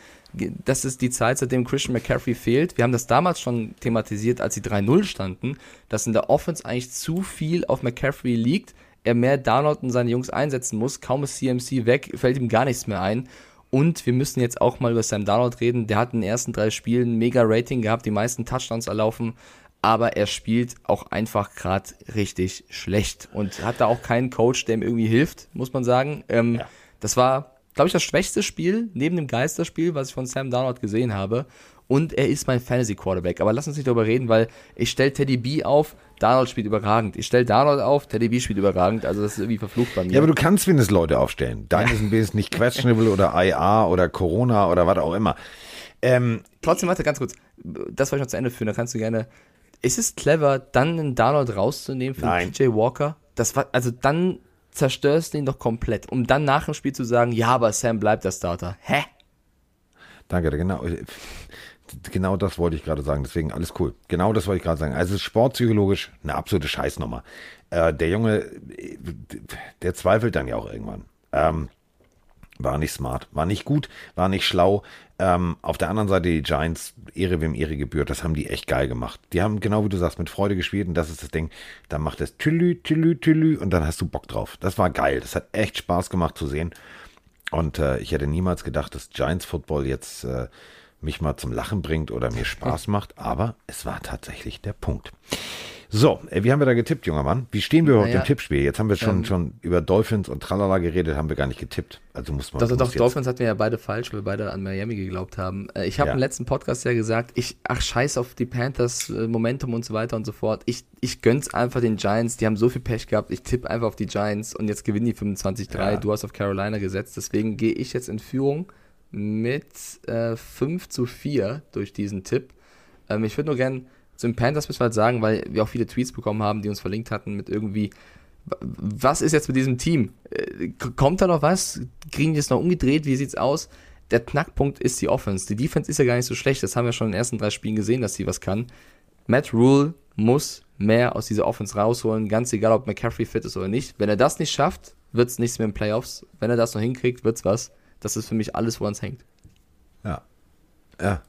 Das ist die Zeit, seitdem Christian McCaffrey fehlt. Wir haben das damals schon thematisiert, als sie 3-0 standen, dass in der Offense eigentlich zu viel auf McCaffrey liegt. Er mehr Download und seine Jungs einsetzen muss. Kaum ist CMC weg, fällt ihm gar nichts mehr ein. Und wir müssen jetzt auch mal über Sam Darnold reden. Der hat in den ersten drei Spielen mega Rating gehabt, die meisten Touchdowns erlaufen, aber er spielt auch einfach gerade richtig schlecht und hat da auch keinen Coach, der ihm irgendwie hilft, muss man sagen. Ähm, ja. Das war, glaube ich, das schwächste Spiel neben dem Geisterspiel, was ich von Sam Darnold gesehen habe. Und er ist mein Fantasy Quarterback. Aber lass uns nicht darüber reden, weil ich stelle Teddy B auf, Darnold spielt überragend. Ich stelle Darnold auf, Teddy B spielt überragend. Also das ist irgendwie verflucht bei mir. Ja, aber du kannst wenigstens Leute aufstellen. Deine sind wenigstens nicht questionable oder IA oder Corona oder was auch immer. Ähm, Trotzdem, warte, ganz kurz. Das wollte ich noch zu Ende führen. Da kannst du gerne. Ist es clever, dann einen Darnold rauszunehmen für Nein. PJ Walker? Das war, also dann zerstörst du ihn doch komplett, um dann nach dem Spiel zu sagen, ja, aber Sam bleibt der Starter. Hä? Danke, genau. Genau das wollte ich gerade sagen, deswegen alles cool. Genau das wollte ich gerade sagen. Also sportpsychologisch eine absolute Scheißnummer. Äh, der Junge, der zweifelt dann ja auch irgendwann. Ähm, war nicht smart, war nicht gut, war nicht schlau. Ähm, auf der anderen Seite die Giants, Ehre wem Ehre gebührt, das haben die echt geil gemacht. Die haben, genau wie du sagst, mit Freude gespielt und das ist das Ding. Dann macht es tülü, tülü, tülü und dann hast du Bock drauf. Das war geil, das hat echt Spaß gemacht zu sehen. Und äh, ich hätte niemals gedacht, dass Giants Football jetzt äh, mich mal zum Lachen bringt oder mir Spaß macht, aber es war tatsächlich der Punkt. So, äh, wie haben wir da getippt, junger Mann? Wie stehen wir überhaupt Naja, im Tippspiel? Jetzt haben wir schon, ähm, schon über Dolphins und Tralala geredet, haben wir gar nicht getippt. Also muss man. Doch, muss doch, Dolphins hatten wir ja beide falsch, weil wir beide an Miami geglaubt haben. Äh, Ich habe Ja. im letzten Podcast ja gesagt, ich, ach scheiß auf die Panthers, äh, Momentum und so weiter und so fort. Ich, ich gönn's einfach den Giants, die haben so viel Pech gehabt, ich tippe einfach auf die Giants und jetzt gewinnen die 25-3. Ja. Du hast auf Carolina gesetzt, deswegen gehe ich jetzt in Führung mit äh, 5 zu 4 durch diesen Tipp. Ähm, ich würde nur gern zu den Panthers müssen wir sagen, weil wir auch viele Tweets bekommen haben, die uns verlinkt hatten mit irgendwie was ist jetzt mit diesem Team? Äh, kommt da noch was? Kriegen die es noch umgedreht? Wie sieht's aus? Der Knackpunkt ist die Offense. Die Defense ist ja gar nicht so schlecht. Das haben wir schon in den ersten drei Spielen gesehen, dass sie was kann. Matt Rule muss mehr aus dieser Offense rausholen, ganz egal, ob McCaffrey fit ist oder nicht. Wenn er das nicht schafft, wird es nichts mehr in Playoffs. Wenn er das noch hinkriegt, wird es was. Das ist für mich alles, woran es hängt. Ja. Ja.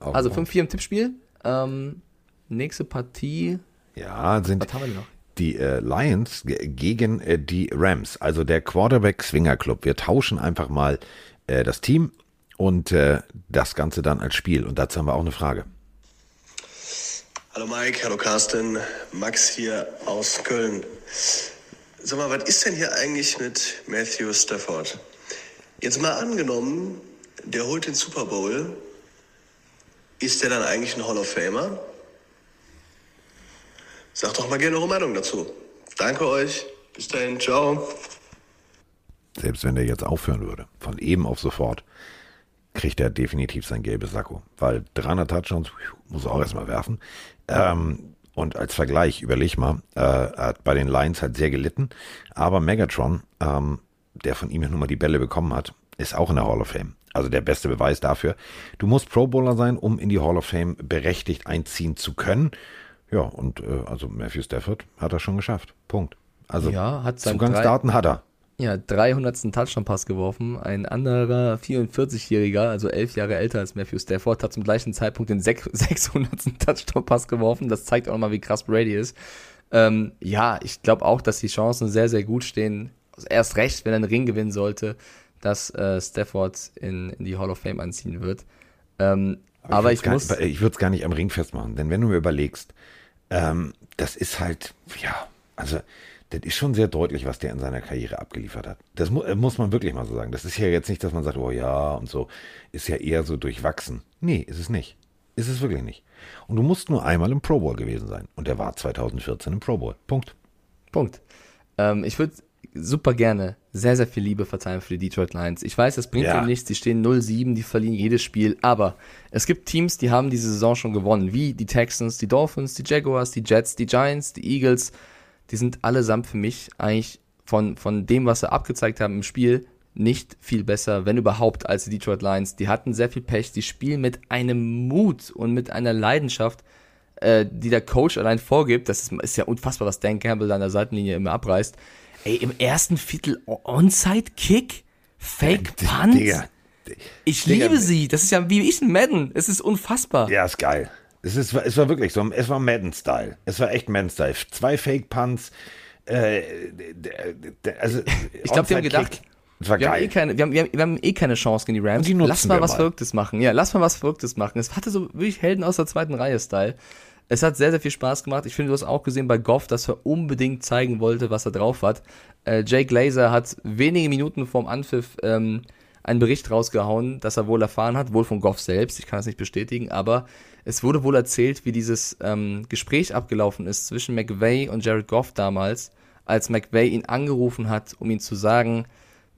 Auch also 5-4 im Tippspiel. Ähm, nächste Partie. Ja, sind was haben wir noch? die äh, Lions gegen äh, die Rams, also der Quarterback Swinger Club. Wir tauschen einfach mal äh, das Team und äh, das Ganze dann als Spiel. Und dazu haben wir auch eine Frage. Hallo Mike, hallo Carsten, Max hier aus Köln. Sag mal, was ist denn hier eigentlich mit Matthew Stafford? Jetzt mal angenommen, der holt den Super Bowl. Ist der dann eigentlich ein Hall of Famer? Sagt doch mal gerne eure Meinung dazu. Danke euch. Bis dahin. Ciao. Selbst wenn der jetzt aufhören würde, von eben auf sofort, kriegt er definitiv sein gelbes Sakko. Weil 300 Touchdowns muss er auch erstmal werfen. Ähm, und als Vergleich, überleg mal, äh, hat bei den Lions halt sehr gelitten. Aber Megatron, ähm, der von ihm ja nun mal die Bälle bekommen hat, ist auch in der Hall of Fame. Also der beste Beweis dafür. Du musst Pro Bowler sein, um in die Hall of Fame berechtigt einziehen zu können. Ja, und äh, also Matthew Stafford hat er schon geschafft. Punkt. Also ja, hat Zugangsdaten hat er. Ja, 300. Touchdown-Pass geworfen. Ein anderer 44-Jähriger, also elf Jahre älter als Matthew Stafford, hat zum gleichen Zeitpunkt den 600. Touchdown-Pass geworfen. Das zeigt auch nochmal, wie krass Brady ist. Ähm, ja, ich glaube auch, dass die Chancen sehr, sehr gut stehen. Erst recht, wenn er einen Ring gewinnen sollte, dass äh, Stafford in, in die Hall of Fame anziehen wird. Ähm, aber, aber ich, ich muss. ich würde es gar nicht am Ring festmachen, denn wenn du mir überlegst, ähm, das ist halt, ja, also das ist schon sehr deutlich, was der in seiner Karriere abgeliefert hat. Das mu äh, muss man wirklich mal so sagen. Das ist ja jetzt nicht, dass man sagt, oh ja und so, ist ja eher so durchwachsen. Nee, ist es nicht. Ist es wirklich nicht. Und du musst nur einmal im Pro Bowl gewesen sein. Und er war 2014 im Pro Bowl. Punkt. Punkt. Ähm, ich würde super gerne sehr, sehr viel Liebe verteilen für die Detroit Lions. Ich weiß, das bringt ja. nichts, die stehen 0-7, die verlieren jedes Spiel, aber es gibt Teams, die haben diese Saison schon gewonnen, wie die Texans, die Dolphins, die Jaguars, die Jets, die Giants, die Eagles. Die sind allesamt für mich eigentlich von, von dem, was sie abgezeigt haben im Spiel, nicht viel besser, wenn überhaupt, als die Detroit Lions. Die hatten sehr viel Pech, die spielen mit einem Mut und mit einer Leidenschaft, äh, die der Coach allein vorgibt. Das ist, ist ja unfassbar, was Dan Campbell an der Seitenlinie immer abreißt Ey, im ersten Viertel Onside-Kick? Fake Punt? Digga. Ich Digga. liebe sie. Das ist ja wie ich ein Madden. Es ist unfassbar. Ja, ist geil. Es, ist, es war wirklich so. Es war Madden-Style. Es war echt Madden-Style. Zwei Fake Punts. Äh, also, ich glaube, die haben gedacht, das war wir, geil. Haben eh keine, wir, haben, wir, haben, wir haben eh keine Chance gegen die Rams. Die lass mal was mal. Verrücktes machen. Ja, lass mal was Verrücktes machen. Es hatte so wirklich Helden aus der zweiten Reihe-Style. Es hat sehr, sehr viel Spaß gemacht. Ich finde, du hast auch gesehen bei Goff, dass er unbedingt zeigen wollte, was er drauf hat. Äh, Jake Glazer hat wenige Minuten vorm Anpfiff ähm, einen Bericht rausgehauen, dass er wohl erfahren hat, wohl von Goff selbst. Ich kann das nicht bestätigen, aber es wurde wohl erzählt, wie dieses ähm, Gespräch abgelaufen ist zwischen McVay und Jared Goff damals, als McVay ihn angerufen hat, um ihm zu sagen,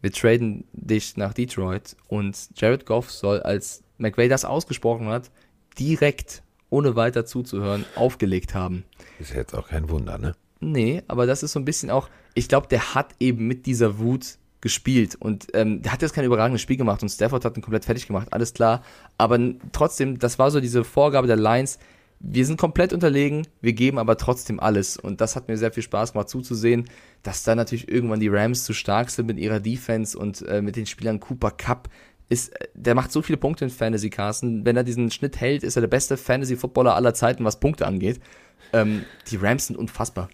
wir traden dich nach Detroit. Und Jared Goff soll, als McVay das ausgesprochen hat, direkt ohne weiter zuzuhören, aufgelegt haben. Ist jetzt auch kein Wunder, ne? Nee, aber das ist so ein bisschen auch, ich glaube, der hat eben mit dieser Wut gespielt und ähm, der hat jetzt kein überragendes Spiel gemacht und Stafford hat ihn komplett fertig gemacht, alles klar. Aber trotzdem, das war so diese Vorgabe der Lions, wir sind komplett unterlegen, wir geben aber trotzdem alles. Und das hat mir sehr viel Spaß gemacht zuzusehen, dass da natürlich irgendwann die Rams zu stark sind mit ihrer Defense und äh, mit den Spielern Cooper Cup, ist, der macht so viele Punkte in Fantasy, Carsten. Wenn er diesen Schnitt hält, ist er der beste Fantasy-Footballer aller Zeiten, was Punkte angeht. Ähm, die Rams sind unfassbar.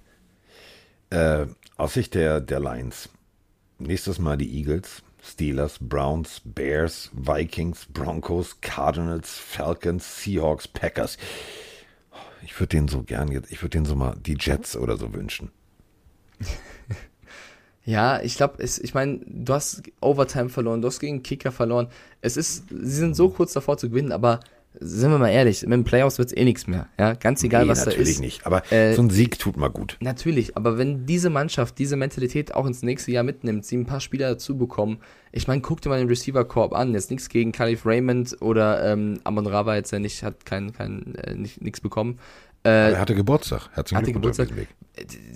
Äh, aus Sicht der, der Lions. Nächstes Mal die Eagles, Steelers, Browns, Bears, Vikings, Broncos, Cardinals, Falcons, Seahawks, Packers. Ich würde denen so gern jetzt, ich würde denen so mal die Jets oder so wünschen. Ja, ich glaube, ich meine, du hast Overtime verloren, du hast gegen Kicker verloren. Es ist, sie sind so kurz davor zu gewinnen, aber sind wir mal ehrlich, mit den Playoffs wird's eh nichts mehr. Ja, ganz egal, nee, was da ist. Natürlich nicht, aber äh, so ein Sieg tut mal gut. Natürlich, aber wenn diese Mannschaft diese Mentalität auch ins nächste Jahr mitnimmt, sie ein paar Spieler dazu bekommen, ich meine, guck dir mal den Receiver Corp an, jetzt nichts gegen Calif Raymond oder ähm, Amon Rava jetzt ja nicht, hat kein, kein, äh, nicht, nichts bekommen. Äh, er hatte Geburtstag. Herzlichen hatte Geburtstag.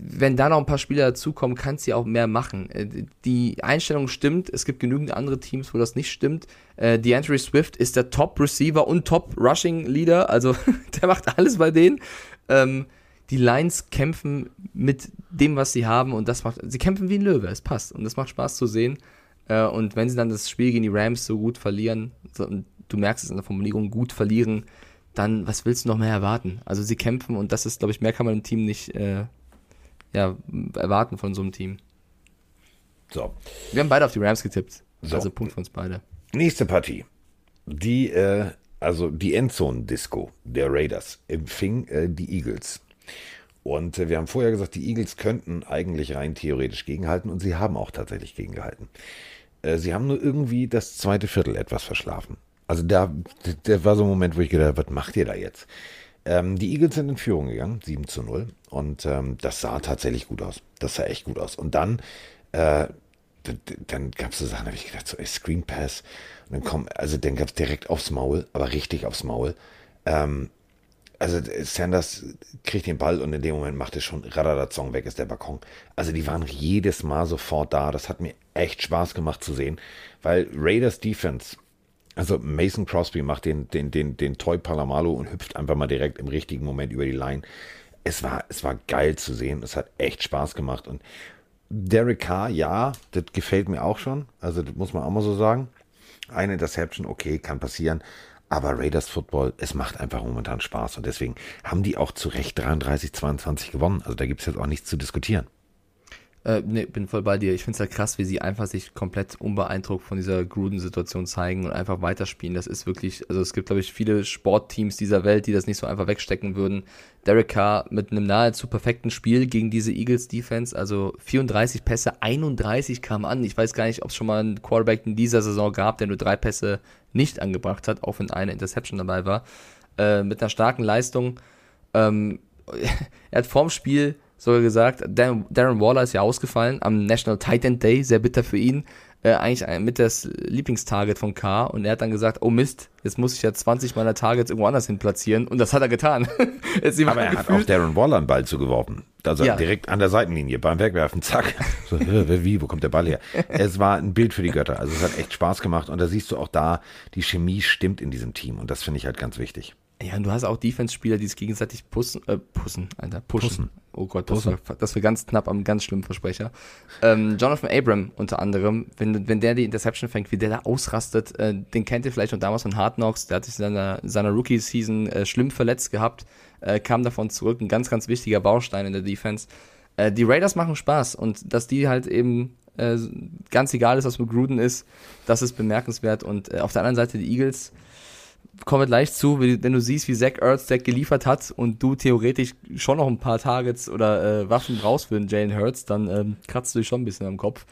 Wenn da noch ein paar Spieler dazukommen, kannst du ja auch mehr machen. Äh, die Einstellung stimmt. Es gibt genügend andere Teams, wo das nicht stimmt. Äh, DeAndre Swift ist der Top-Receiver und Top-Rushing-Leader. Also der macht alles bei denen. Ähm, die Lions kämpfen mit dem, was sie haben und das macht, sie kämpfen wie ein Löwe, es passt und das macht Spaß zu sehen. Äh, und wenn sie dann das Spiel gegen die Rams so gut verlieren, so, du merkst es in der Formulierung, gut verlieren, dann was willst du noch mehr erwarten? Also sie kämpfen und das ist, glaube ich, mehr kann man im Team nicht äh, ja, erwarten von so einem Team. So. Wir haben beide auf die Rams getippt. So. Also Punkt für uns beide. Nächste Partie. Die, äh, also die Endzone-Disco der Raiders empfing äh, die Eagles. Und äh, wir haben vorher gesagt, die Eagles könnten eigentlich rein theoretisch gegenhalten und sie haben auch tatsächlich gegengehalten. Äh, sie haben nur irgendwie das zweite Viertel etwas verschlafen. Also da, der war so ein Moment, wo ich gedacht habe, was macht ihr da jetzt? Ähm, die Eagles sind in Führung gegangen, 7 zu 0. Und ähm, das sah tatsächlich gut aus. Das sah echt gut aus. Und dann, äh, dann gab es so Sachen, da habe ich gedacht, so ey, Screen Pass. Und dann kommt, also dann gab es direkt aufs Maul, aber richtig aufs Maul. Ähm, also Sanders kriegt den Ball und in dem Moment macht es schon Radadazong weg ist der Balkon. Also die waren jedes Mal sofort da. Das hat mir echt Spaß gemacht zu sehen, weil Raiders Defense, also Mason Crosby macht den, den, den, den Toy Palamalo und hüpft einfach mal direkt im richtigen Moment über die Line. Es war, es war geil zu sehen. Es hat echt Spaß gemacht und Derek Carr, ja, das gefällt mir auch schon. Also das muss man auch mal so sagen. Eine Interception, okay, kann passieren. Aber Raiders Football, es macht einfach momentan Spaß und deswegen haben die auch zu Recht 33, 22 gewonnen. Also da gibt es jetzt auch nichts zu diskutieren. Äh, nee, bin voll bei dir. Ich finde es halt krass, wie sie einfach sich komplett unbeeindruckt von dieser Gruden-Situation zeigen und einfach weiterspielen. Das ist wirklich, also es gibt, glaube ich, viele Sportteams dieser Welt, die das nicht so einfach wegstecken würden. Derek Carr mit einem nahezu perfekten Spiel gegen diese Eagles-Defense, also 34 Pässe, 31 kamen an. Ich weiß gar nicht, ob es schon mal einen Quarterback in dieser Saison gab, der nur drei Pässe nicht angebracht hat, auch wenn eine Interception dabei war. Äh, mit einer starken Leistung. Ähm, er hat vorm Spiel sogar gesagt, Darren Waller ist ja ausgefallen am National Titan Day, sehr bitter für ihn. Äh, eigentlich mit das Lieblingstarget von K. Und er hat dann gesagt, oh Mist, jetzt muss ich ja 20 meiner Targets irgendwo anders hin platzieren. Und das hat er getan. Aber er hat auch Darren Waller einen Ball zugeworfen. Also ja. direkt an der Seitenlinie beim Wegwerfen, zack. So, wie, wo kommt der Ball her? Es war ein Bild für die Götter. Also es hat echt Spaß gemacht. Und da siehst du auch da, die Chemie stimmt in diesem Team. Und das finde ich halt ganz wichtig. Ja, und du hast auch Defense-Spieler, die es gegenseitig pussen, äh, pussen, Alter, pushen. Pussen. Oh Gott, das war, das war ganz knapp am ganz schlimmen Versprecher. Ähm, Jonathan Abram unter anderem, wenn, wenn der die Interception fängt, wie der da ausrastet, äh, den kennt ihr vielleicht noch damals von Hard Knocks, der hat sich in seiner, seiner Rookie-Season äh, schlimm verletzt gehabt, äh, kam davon zurück, ein ganz, ganz wichtiger Baustein in der Defense. Äh, die Raiders machen Spaß und dass die halt eben äh, ganz egal ist, was mit Gruden ist, das ist bemerkenswert und äh, auf der anderen Seite die Eagles, kommen wir gleich zu, wenn du siehst, wie Zach Ertz Deck geliefert hat und du theoretisch schon noch ein paar Targets oder äh, Waffen brauchst für den Jalen Hurts, dann ähm, kratzt du dich schon ein bisschen am Kopf.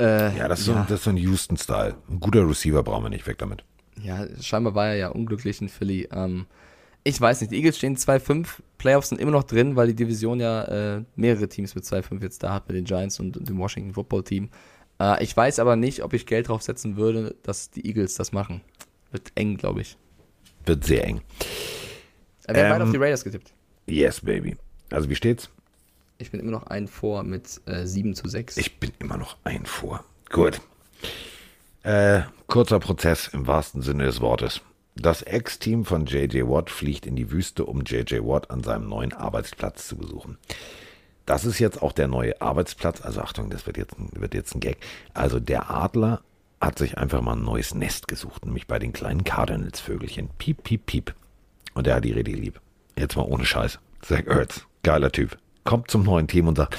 Äh, ja, das ist, ja. So, das ist so ein Houston-Style. Ein guter Receiver brauchen wir nicht weg damit. Ja, scheinbar war er ja unglücklich in Philly. Ähm, ich weiß nicht, die Eagles stehen 2-5, Playoffs sind immer noch drin, weil die Division ja äh, mehrere Teams mit 2-5 jetzt da hat, mit den Giants und, und dem Washington Football Team. Äh, ich weiß aber nicht, ob ich Geld drauf setzen würde, dass die Eagles das machen. Wird eng, glaube ich. Wird sehr eng. Wir haben ähm, beide auf die Raiders getippt. Yes, baby. Also wie steht's? Ich bin immer noch ein vor mit äh, 7 zu 6. Ich bin immer noch ein vor. Gut. Äh, kurzer Prozess im wahrsten Sinne des Wortes. Das Ex-Team von JJ Watt fliegt in die Wüste, um JJ Watt an seinem neuen Arbeitsplatz zu besuchen. Das ist jetzt auch der neue Arbeitsplatz. Also Achtung, das wird jetzt, wird jetzt ein Gag. Also der Adler hat sich einfach mal ein neues Nest gesucht, nämlich bei den kleinen Cardinals-Vögelchen. Piep, piep, piep. Und er hat die richtig lieb. Jetzt mal ohne Scheiß. Zach Ertz, geiler Typ. Kommt zum neuen Team und sagt,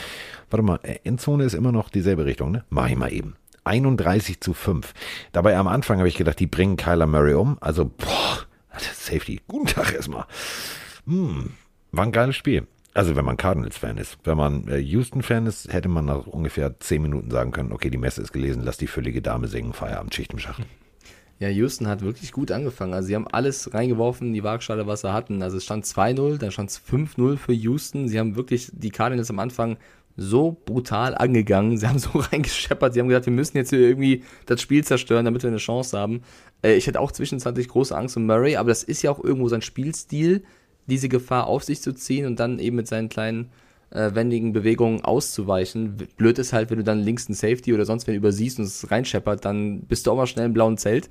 warte mal, äh, Endzone ist immer noch dieselbe Richtung, ne? Mach ich mal eben. 31 zu 5. Dabei am Anfang habe ich gedacht, die bringen Kyler Murray um. Also, boah, Safety. Guten Tag erstmal. Hm, war ein geiles Spiel. Also wenn man Cardinals-Fan ist. Wenn man äh, Houston-Fan ist, hätte man nach ungefähr zehn Minuten sagen können, okay, die Messe ist gelesen, lass die völlige Dame singen, Feierabend, Schicht im Schacht. Ja, Houston hat wirklich gut angefangen. Also sie haben alles reingeworfen in die Waagschale, was sie hatten. Also es stand 2-0, dann stand es 5-0 für Houston. Sie haben wirklich die Cardinals am Anfang so brutal angegangen. Sie haben so reingescheppert. Sie haben gesagt, wir müssen jetzt hier irgendwie das Spiel zerstören, damit wir eine Chance haben. Äh, ich hatte auch zwischenzeitlich große Angst um Murray, aber das ist ja auch irgendwo sein Spielstil diese Gefahr auf sich zu ziehen und dann eben mit seinen kleinen äh, wendigen Bewegungen auszuweichen. Blöd ist halt, wenn du dann links einen Safety oder sonst wen übersiehst und es reinscheppert, dann bist du auch mal schnell im blauen Zelt.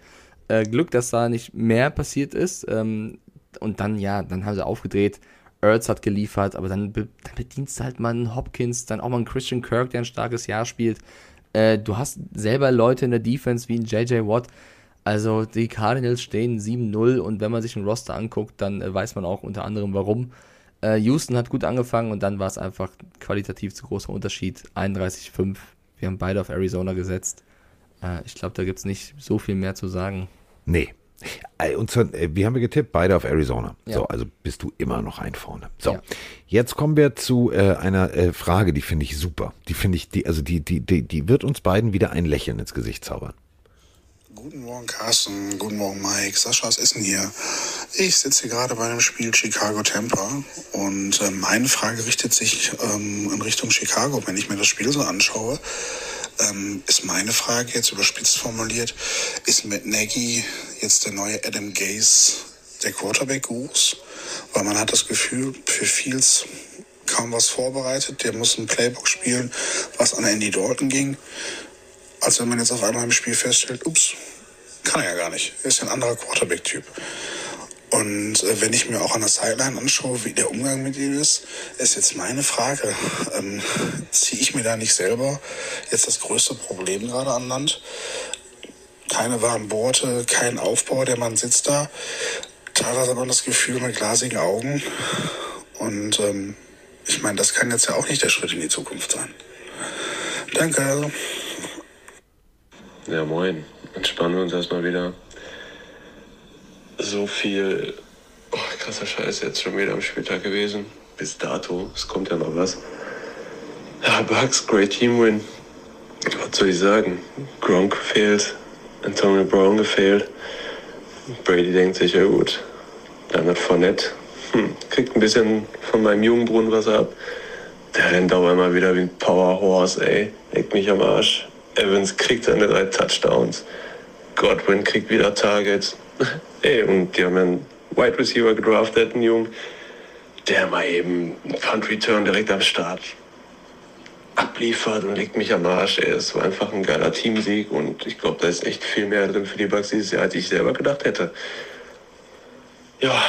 Äh, Glück, dass da nicht mehr passiert ist. Ähm, und dann, ja, dann haben sie aufgedreht. Ertz hat geliefert, aber dann, be dann bedienst du halt mal einen Hopkins, dann auch mal einen Christian Kirk, der ein starkes Jahr spielt. Äh, du hast selber Leute in der Defense wie ein JJ Watt. Also die Cardinals stehen 7-0 und wenn man sich ein Roster anguckt, dann äh, weiß man auch unter anderem warum. Äh, Houston hat gut angefangen und dann war es einfach qualitativ zu großer Unterschied. 31-5. Wir haben beide auf Arizona gesetzt. Äh, ich glaube, da gibt es nicht so viel mehr zu sagen. Nee. Äh, und zwar, äh, wie haben wir getippt? Beide auf Arizona. Ja. So, also bist du immer noch ein vorne. So, ja. jetzt kommen wir zu äh, einer äh, Frage, die finde ich super. Die finde ich, die, also die, die, die, die wird uns beiden wieder ein Lächeln ins Gesicht zaubern. Guten Morgen, Carsten. Guten Morgen, Mike. Sascha aus Essen hier. Ich sitze hier gerade bei einem Spiel Chicago-Tampa und äh, meine Frage richtet sich ähm, in Richtung Chicago. Wenn ich mir das Spiel so anschaue, ähm, ist meine Frage jetzt überspitzt formuliert, ist mit Nagy jetzt der neue Adam Gaze der Quarterback-Gruß? Weil man hat das Gefühl, für Fields kaum was vorbereitet. Der muss ein Playbook spielen, was an Andy Dalton ging. Als wenn man jetzt auf einmal im Spiel feststellt, ups, kann er ja gar nicht. Er ist ja ein anderer Quarterback-Typ. Und äh, wenn ich mir auch an der Sideline anschaue, wie der Umgang mit ihm ist, ist jetzt meine Frage, ähm, ziehe ich mir da nicht selber jetzt das größte Problem gerade an Land? Keine warmen Worte, kein Aufbau, der Mann sitzt da. Teilweise hat man das Gefühl mit glasigen Augen. Und ähm, ich meine, das kann jetzt ja auch nicht der Schritt in die Zukunft sein. Danke. Ja, moin. Entspannen wir uns erstmal wieder. So viel oh, krasser Scheiß jetzt schon wieder am Spieltag gewesen. Bis dato. Es kommt ja noch was. Ja, Bugs, great team win. Was soll ich sagen? Gronk gefehlt. Antonio Brown gefehlt. Brady denkt sich, ja gut. Dann hat Fournette. Hm, kriegt ein bisschen von meinem Jungbrunnen was ab. Der rennt auch immer wieder wie ein Power Horse, ey. Leckt mich am Arsch. Evans kriegt seine drei Touchdowns. Godwin kriegt wieder Targets. Ey, und die haben einen Wide Receiver gedraftet, einen Jungen, der mal eben einen Punt Return direkt am Start abliefert und legt mich am Arsch. Ey, es war einfach ein geiler Teamsieg und ich glaube, da ist echt viel mehr drin für die Bucks dieses Jahr, als ich selber gedacht hätte. Ja,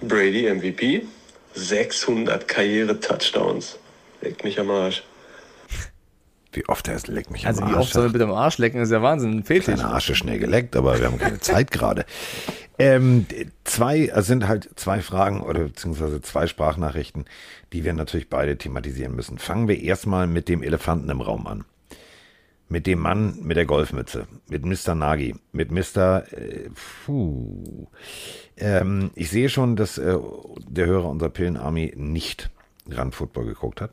Brady MVP, 600 Karriere-Touchdowns. Legt mich am Arsch. Wie oft er es leckt mich also am Arsch. Also wie oft soll er bitte am Arsch lecken, das ist ja Wahnsinn, Fetisch. Seine Arsch ist schnell geleckt, aber wir haben keine Zeit gerade. Ähm, zwei, also sind halt zwei Fragen oder beziehungsweise zwei Sprachnachrichten, die wir natürlich beide thematisieren müssen. Fangen wir erstmal mit dem Elefanten im Raum an. Mit dem Mann mit der Golfmütze, mit Mr. Nagi, mit Mr. Äh, puh. Ähm, ich sehe schon, dass äh, der Hörer unserer Pillenarmee nicht Run Football geguckt hat.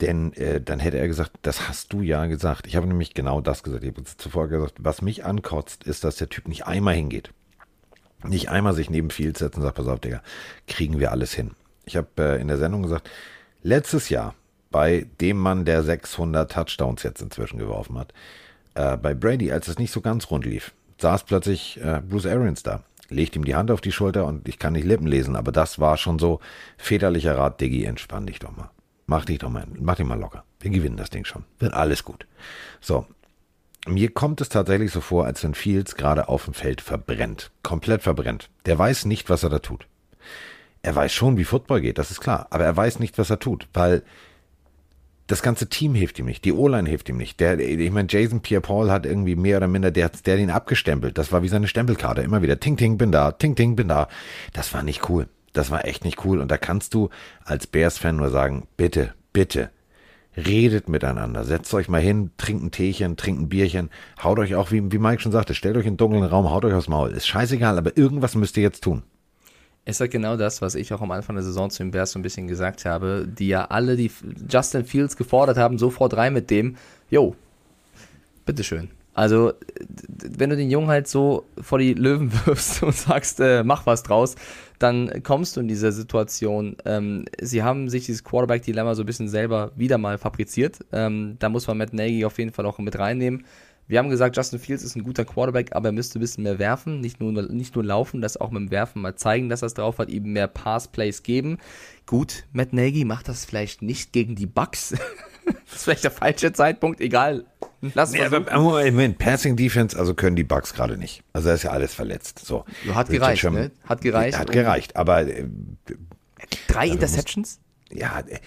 Denn äh, dann hätte er gesagt, das hast du ja gesagt. Ich habe nämlich genau das gesagt. Ich habe zuvor gesagt, was mich ankotzt, ist, dass der Typ nicht einmal hingeht. Nicht einmal sich neben Fields setzt und sagt, pass auf, Digga, kriegen wir alles hin. Ich habe äh, in der Sendung gesagt, letztes Jahr bei dem Mann, der 600 Touchdowns jetzt inzwischen geworfen hat, äh, bei Brady, als es nicht so ganz rund lief, saß plötzlich äh, Bruce Arians da, legt ihm die Hand auf die Schulter und ich kann nicht Lippen lesen, aber das war schon so väterlicher Rat, Diggi, entspann dich doch mal. Mach dich doch mal, mach dich mal locker. Wir gewinnen das Ding schon. Wird alles gut. So. Mir kommt es tatsächlich so vor, als wenn Fields gerade auf dem Feld verbrennt. Komplett verbrennt. Der weiß nicht, was er da tut. Er weiß schon, wie Football geht, das ist klar. Aber er weiß nicht, was er tut, weil das ganze Team hilft ihm nicht. Die O-Line hilft ihm nicht. Der, ich meine, Jason Pierre-Paul hat irgendwie mehr oder minder, der, der den abgestempelt. Das war wie seine Stempelkarte. Immer wieder, ting, ting, bin da, ting, ting, bin da. Das war nicht cool. Das war echt nicht cool. Und da kannst du als Bears-Fan nur sagen, bitte, bitte, redet miteinander. Setzt euch mal hin, trinkt ein Teechen, trinkt ein Bierchen, haut euch auch, wie, wie Mike schon sagte, stellt euch in einen dunklen Raum, haut euch aufs Maul. Ist scheißegal, aber irgendwas müsst ihr jetzt tun. Ist halt genau das, was ich auch am Anfang der Saison zu den Bears so ein bisschen gesagt habe, die ja alle, die Justin Fields gefordert haben, sofort rein mit dem, jo, bitteschön. Also, wenn du den Jungen halt so vor die Löwen wirfst und sagst, äh, mach was draus, dann kommst du in diese Situation. Ähm, sie haben sich dieses Quarterback-Dilemma so ein bisschen selber wieder mal fabriziert. Ähm, da muss man Matt Nagy auf jeden Fall auch mit reinnehmen. Wir haben gesagt, Justin Fields ist ein guter Quarterback, aber er müsste ein bisschen mehr werfen, nicht nur, nicht nur laufen, das auch mit dem Werfen mal zeigen, dass er es drauf hat, ihm mehr Pass-Plays geben. Gut, Matt Nagy macht das vielleicht nicht gegen die Bucks. das ist vielleicht der falsche Zeitpunkt, egal. Lass Nee, aber Moment, Passing Defense, also können die Bugs gerade nicht. Also da ist ja alles verletzt. So. Hat gereicht, ne? Hat gereicht. Hat gereicht, aber äh, Drei Also Interceptions? ja, äh,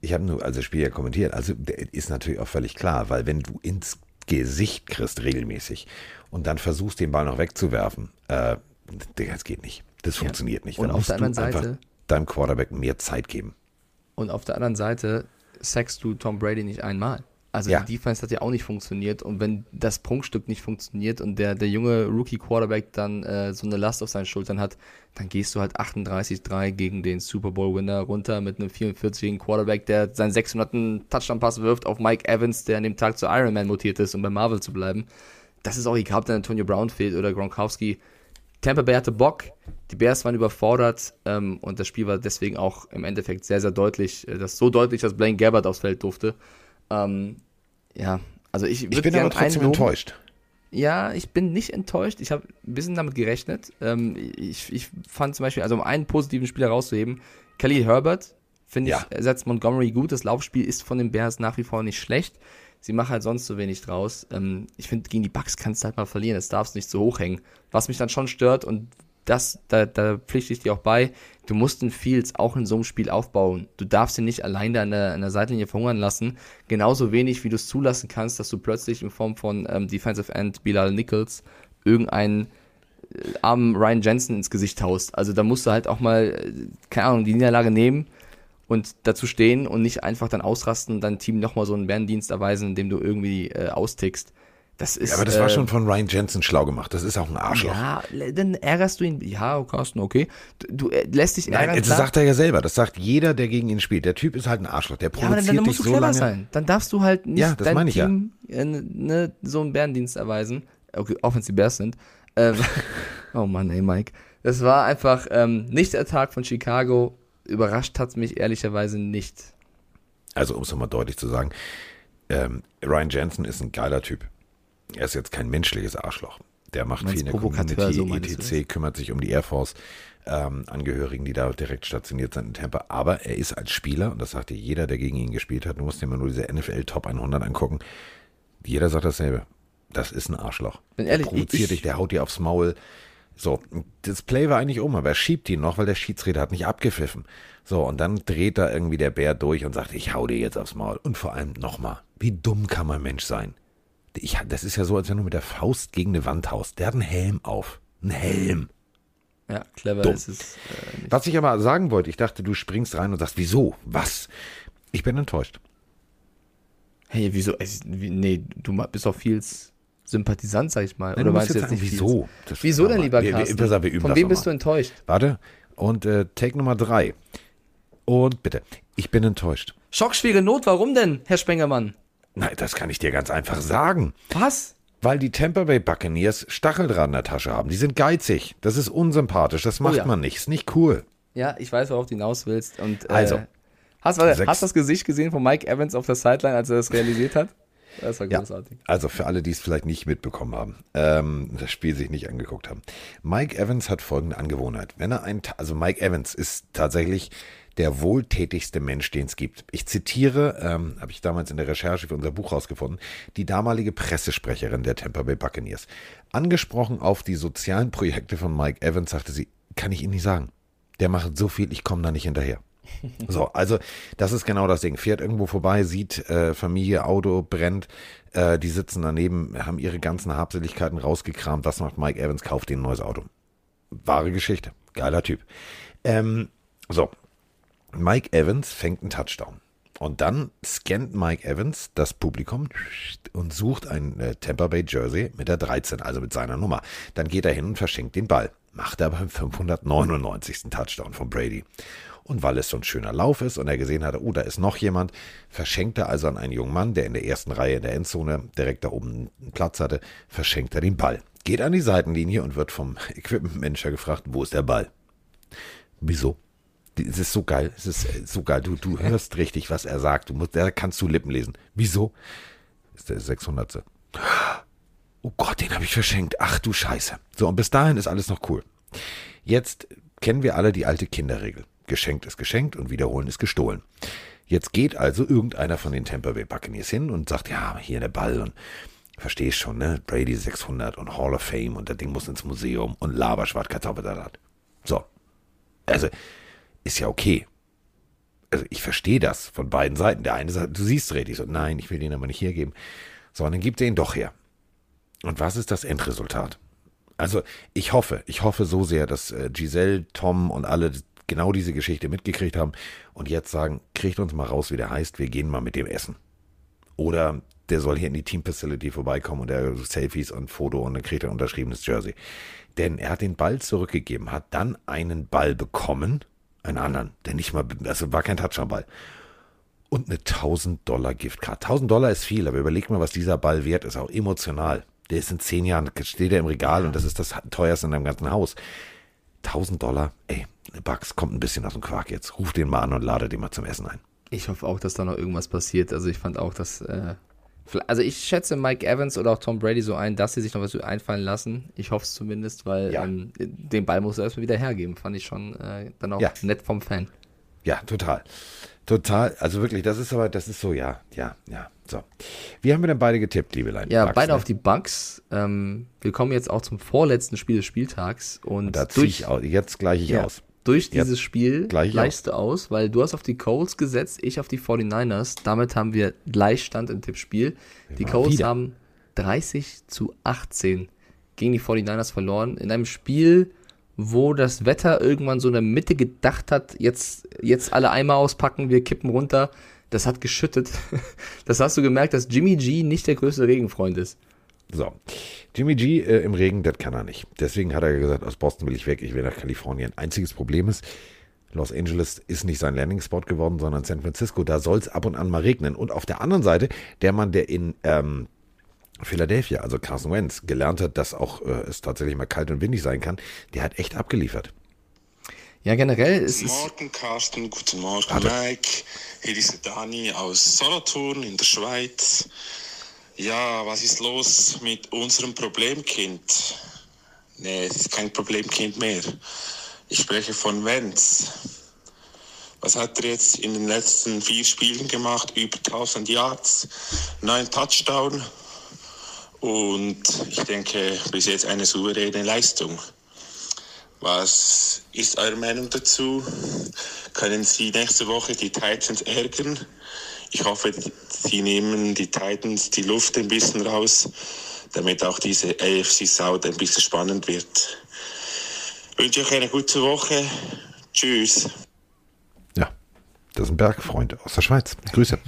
ich habe nur also das Spiel ja kommentiert. Also ist natürlich auch völlig klar, weil wenn du ins Gesicht kriegst regelmäßig und dann versuchst den Ball noch wegzuwerfen, äh, Digga, das geht nicht. Das funktioniert nicht. Und Dann auf musst der du anderen einfach Seite- deinem Quarterback mehr Zeit geben. Und auf der anderen Seite sackst du Tom Brady nicht einmal. Also Ja. die Defense hat ja auch nicht funktioniert und wenn das Prunkstück nicht funktioniert und der, der junge Rookie-Quarterback dann äh, so eine Last auf seinen Schultern hat, dann gehst du halt 38-3 gegen den Super Bowl-Winner runter mit einem 44-jährigen Quarterback, der seinen 600. Touchdown-Pass wirft auf Mike Evans, der an dem Tag zu Iron Man mutiert ist, um bei Marvel zu bleiben. Das ist auch egal, ob dann Antonio Brown fehlt oder Gronkowski. Tampa Bay hatte Bock, die Bears waren überfordert ähm, und das Spiel war deswegen auch im Endeffekt sehr, sehr deutlich. Äh, Das so deutlich, dass Blaine Gabbard aufs Feld durfte. Ähm, ja, also ich Ich bin aber trotzdem enttäuscht. Ja, ich bin nicht enttäuscht. Ich habe ein bisschen damit gerechnet. Ähm, ich, ich fand zum Beispiel, also um einen positiven Spieler rauszuheben, Khalil Herbert, finde Ja. ich, ersetzt Montgomery gut. Das Laufspiel ist von den Bears nach wie vor nicht schlecht. Sie machen halt sonst so wenig draus. Ähm, ich finde, gegen die Bucks kannst du halt mal verlieren. Das darfst nicht so hoch hängen. Was mich dann schon stört und das, da, da pflichte ich dir auch bei, du musst den Fields auch in so einem Spiel aufbauen. Du darfst ihn nicht allein da an der, an der Seitlinie verhungern lassen. Genauso wenig, wie du es zulassen kannst, dass du plötzlich in Form von ähm, Defensive End Bilal Nichols irgendeinen äh, armen Ryan Jensen ins Gesicht haust. Also da musst du halt auch mal, äh, keine Ahnung, die Niederlage nehmen und dazu stehen und nicht einfach dann ausrasten und dein Team nochmal so einen Bärendienst erweisen, indem du irgendwie äh, austickst. Das ist, Ja, aber das war äh, schon von Ryan Jensen schlau gemacht. Das ist auch ein Arschloch. ja, dann ärgerst du ihn. Ja, Carsten, okay. Du, du äh, lässt dich ärgern. Nein, das sagt er ja selber. Das sagt jeder, der gegen ihn spielt. Der Typ ist halt ein Arschloch. Der ja, aber dann, produziert dann dich musst du so clever lange. sein. Dann darfst du halt nicht Ja, das dein meine ich ja. Team äh, ne, so einen Bärendienst erweisen. Okay, auch wenn es die Bears sind. Ähm, oh Mann, ey, Mike. Das war einfach ähm, nicht der Tag von Chicago. Überrascht hat es mich ehrlicherweise nicht. Also, um es nochmal deutlich zu sagen, ähm, Ryan Jensen ist ein geiler Typ. Er ist jetzt kein menschliches Arschloch. Der macht viel in der Community, so du etc., kümmert sich um die Air Force ähm, Angehörigen, die da direkt stationiert sind in Tampa. Aber er ist als Spieler, und das sagt dir jeder, der gegen ihn gespielt hat, du musst dir mal nur diese NFL Top 100 angucken, jeder sagt dasselbe. Das ist ein Arschloch. Bin der ehrlich, provoziert ich- dich, der haut dir aufs Maul. So, das Play war eigentlich um, aber er schiebt ihn noch, weil der Schiedsrichter hat nicht abgepfiffen. So, und dann dreht da irgendwie der Bär durch und sagt, ich hau dir jetzt aufs Maul. Und vor allem nochmal, wie dumm kann man Mensch sein? Ich, das ist ja so, als wenn du mit der Faust gegen eine Wand haust. Der hat einen Helm auf. Einen Helm. Ja, clever Dumm. ist es. Äh. Was ich aber sagen wollte, ich dachte, du springst rein und sagst, wieso? Was? Ich bin enttäuscht. Hey, wieso? Es- wie- Nee, du bist doch viel Sympathisant, sag ich mal. Nein, Oder meinst du jetzt jetzt sagen, nicht wieso? Das- Wieso denn, lieber wir- wir- Carsten? auf, wir üben Von wem bist du enttäuscht? Warte. Und äh, Take Nummer drei. Und bitte, ich bin enttäuscht. Schockschwere Not, warum denn, Herr Spengermann? Nein, das kann ich dir ganz einfach sagen. Was? Weil die Tampa Bay Buccaneers Stacheldraht in der Tasche haben. Die sind geizig. Das ist unsympathisch. Das macht Oh ja. man nicht. Ist nicht cool. Ja, ich weiß, worauf du hinaus willst. Und, äh, Also, hast, warte, hast du das Gesicht gesehen von Mike Evans auf der Sideline, als er das realisiert hat? Das war Ja. großartig. Also für alle, die es vielleicht nicht mitbekommen haben, ähm, das Spiel sich nicht angeguckt haben. Mike Evans hat folgende Angewohnheit. Wenn er ein, also Mike Evans ist tatsächlich der wohltätigste Mensch, den es gibt. Ich zitiere, ähm, habe ich damals in der Recherche für unser Buch rausgefunden, die damalige Pressesprecherin der Tampa Bay Buccaneers. Angesprochen auf die sozialen Projekte von Mike Evans, sagte sie, kann ich Ihnen nicht sagen. Der macht so viel, ich komme da nicht hinterher. So, also das ist genau das Ding. Fährt irgendwo vorbei, sieht äh, Familie, Auto brennt, äh, die sitzen daneben, haben ihre ganzen Habseligkeiten rausgekramt. Was macht Mike Evans? Kauft ihnen ein neues Auto. Wahre Geschichte. Geiler Typ. Ähm, so, Mike Evans fängt einen Touchdown. Und dann scannt Mike Evans das Publikum und sucht ein äh, Tampa Bay Jersey mit der 13, also mit seiner Nummer. Dann geht er hin und verschenkt den Ball. Macht er beim 599. Touchdown von Brady. Und weil es so ein schöner Lauf ist und er gesehen hatte, oh, da ist noch jemand, verschenkt er also an einen jungen Mann, der in der ersten Reihe in der Endzone direkt da oben einen Platz hatte, verschenkt er den Ball. Geht an die Seitenlinie und wird vom Equipment-Manager gefragt, wo ist der Ball? Wieso? Es ist so geil, es ist äh, so geil. Du, du hörst richtig, was er sagt. Du musst, da kannst du Lippen lesen. Wieso? Ist der 600. Oh Gott, den habe ich verschenkt. Ach du Scheiße. So, und bis dahin ist alles noch cool. Jetzt kennen wir alle die alte Kinderregel. Geschenkt ist geschenkt und wiederholen ist gestohlen. Jetzt geht also irgendeiner von den Tampa Bay Buccaneers hin und sagt, ja, hier der Ball und verstehst schon, ne? Brady 600 und Hall of Fame und das Ding muss ins Museum und Laberschwart Kartoffelsalat. So. Also, ist ja okay. Also, ich verstehe das von beiden Seiten. Der eine sagt, du siehst richtig. So, nein, ich will den aber nicht hergeben. So, und dann gibt er ihn doch her. Und was ist das Endresultat? Also, ich hoffe, ich hoffe so sehr, dass äh, Giselle, Tom und alle genau diese Geschichte mitgekriegt haben und jetzt sagen, kriegt uns mal raus, wie der heißt, wir gehen mal mit dem essen. Oder der soll hier in die Team Facility vorbeikommen und er Selfies und Foto und dann kriegt er ein unterschriebenes Jersey. Denn er hat den Ball zurückgegeben, hat dann einen Ball bekommen, einen anderen, der nicht mal, also war kein Touchdown-Ball. Und eine 1000 Dollar Giftcard. 1000 Dollar ist viel, aber überleg mal, was dieser Ball wert ist, auch emotional. Der ist in zehn Jahren, steht er im Regal und das ist das teuerste in deinem ganzen Haus. 1000 Dollar, ey, Bugs kommt ein bisschen aus dem Quark jetzt. Ruf den mal an und lade den mal zum Essen ein. Ich hoffe auch, dass da noch irgendwas passiert. Also ich fand auch, dass. Äh, also ich schätze Mike Evans oder auch Tom Brady so ein, dass sie sich noch was einfallen lassen. Ich hoffe es zumindest, weil ja. ähm, den Ball muss er erstmal wieder hergeben. Fand ich schon äh, dann auch ja. nett vom Fan. Ja, total. Total. Also wirklich, das ist aber, das ist so, ja, ja, ja. So. Wie haben wir denn beide getippt, liebe Leute? Ja, Bugs, beide ne? auf die Bugs. Ähm, wir kommen jetzt auch zum vorletzten Spiel des Spieltags. Und, und da ziehe ich aus. Jetzt gleiche ich ja, aus. Durch dieses jetzt Spiel gleichst du aus, weil du hast auf die Colts gesetzt, ich auf die 49ers. Damit haben wir Gleichstand im Tippspiel. Die Colts wieder. haben 30 zu 18 gegen die 49ers verloren. In einem Spiel, wo das Wetter irgendwann so in der Mitte gedacht hat, jetzt, jetzt alle Eimer auspacken, wir kippen runter das hat geschüttet. Das hast du gemerkt, dass Jimmy G nicht der größte Regenfreund ist. So. Jimmy G äh, im Regen, das kann er nicht. Deswegen hat er gesagt, aus Boston will ich weg, ich will nach Kalifornien. Einziges Problem ist, Los Angeles ist nicht sein Landing-Spot geworden, sondern San Francisco. Da soll es ab und an mal regnen. Und auf der anderen Seite, der Mann, der in ähm, Philadelphia, also Carson Wentz, gelernt hat, dass auch äh, es tatsächlich mal kalt und windig sein kann, der hat echt abgeliefert. Ja, generell ist es. Guten Morgen, Carsten. Guten Morgen, Hallo. Mike. Hier ist Dani aus Solothurn in der Schweiz. Ja, was ist los mit unserem Problemkind? Nee, es ist kein Problemkind mehr. Ich spreche von Wenz. Was hat er jetzt in den letzten vier Spielen gemacht? Über 1000 Yards, neun Touchdown und ich denke bis jetzt eine souveräne Leistung. Was ist eure Meinung dazu? Können Sie nächste Woche die Titans ärgern? Ich hoffe, Sie nehmen die Titans die Luft ein bisschen raus, damit auch diese AFC South ein bisschen spannend wird. Ich wünsche euch eine gute Woche. Tschüss. Ja, das ist ein Bergfreund aus der Schweiz. Grüße.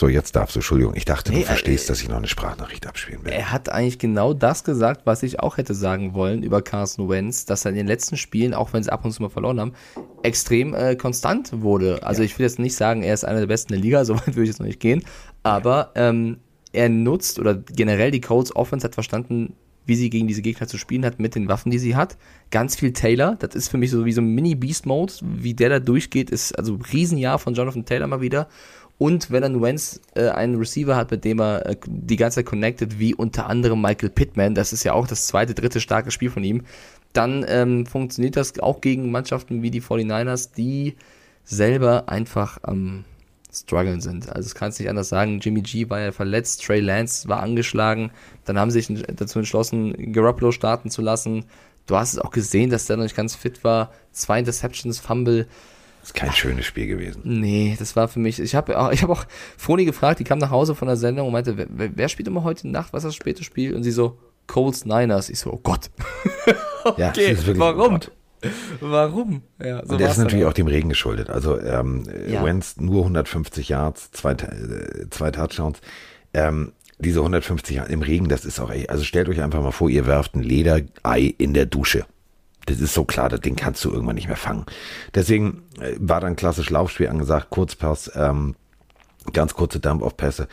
So, jetzt darfst du, Entschuldigung, ich dachte, nee, du verstehst, äh, dass ich noch eine Sprachnachricht abspielen will. Er hat eigentlich genau das gesagt, was ich auch hätte sagen wollen über Carson Wentz, dass er in den letzten Spielen, auch wenn sie ab und zu mal verloren haben, extrem äh, konstant wurde. Also ja. ich will jetzt nicht sagen, er ist einer der besten der Liga, so weit würde ich jetzt noch nicht gehen, aber ähm, er nutzt oder generell die Colts Offense hat verstanden, wie sie gegen diese Gegner zu spielen hat mit den Waffen, die sie hat. Ganz viel Taylor, das ist für mich so wie so ein Mini-Beast-Mode, wie der da durchgeht, ist also ein Riesenjahr von Jonathan Taylor mal wieder. Und wenn dann Wentz äh, einen Receiver hat, mit dem er äh, die ganze Zeit connected, wie unter anderem Michael Pittman, das ist ja auch das zweite, dritte starke Spiel von ihm, dann ähm, funktioniert das auch gegen Mannschaften wie die 49ers, die selber einfach am ähm, struggeln sind. Also das kannst du nicht anders sagen. Jimmy G war ja verletzt, Trey Lance war angeschlagen, dann haben sie sich dazu entschlossen, Garoppolo starten zu lassen. Du hast es auch gesehen, dass der noch nicht ganz fit war. Zwei Interceptions, Fumble. Das ist kein schönes Spiel gewesen. Nee, das war für mich. Ich habe auch, ich hab auch Froni gefragt, die kam nach Hause von der Sendung und meinte, wer, wer spielt immer heute Nacht? Was ist das späte Spiel? Und sie so, Colts Niners. Ich so, oh Gott. okay, ja, warum? Oh warum? Ja, so und der ist natürlich auch dem Regen geschuldet. Also ähm, ja. Wentz nur 150 Yards, zwei, äh, zwei Touchdowns. Ähm, diese 150 Yards im Regen, das ist auch, ey, also stellt euch einfach mal vor, ihr werft ein Lederei in der Dusche das ist so klar, das Ding kannst du irgendwann nicht mehr fangen. Deswegen äh, war dann klassisch Laufspiel angesagt, Kurzpass, ähm, ganz kurze Dump-Off-Pässe.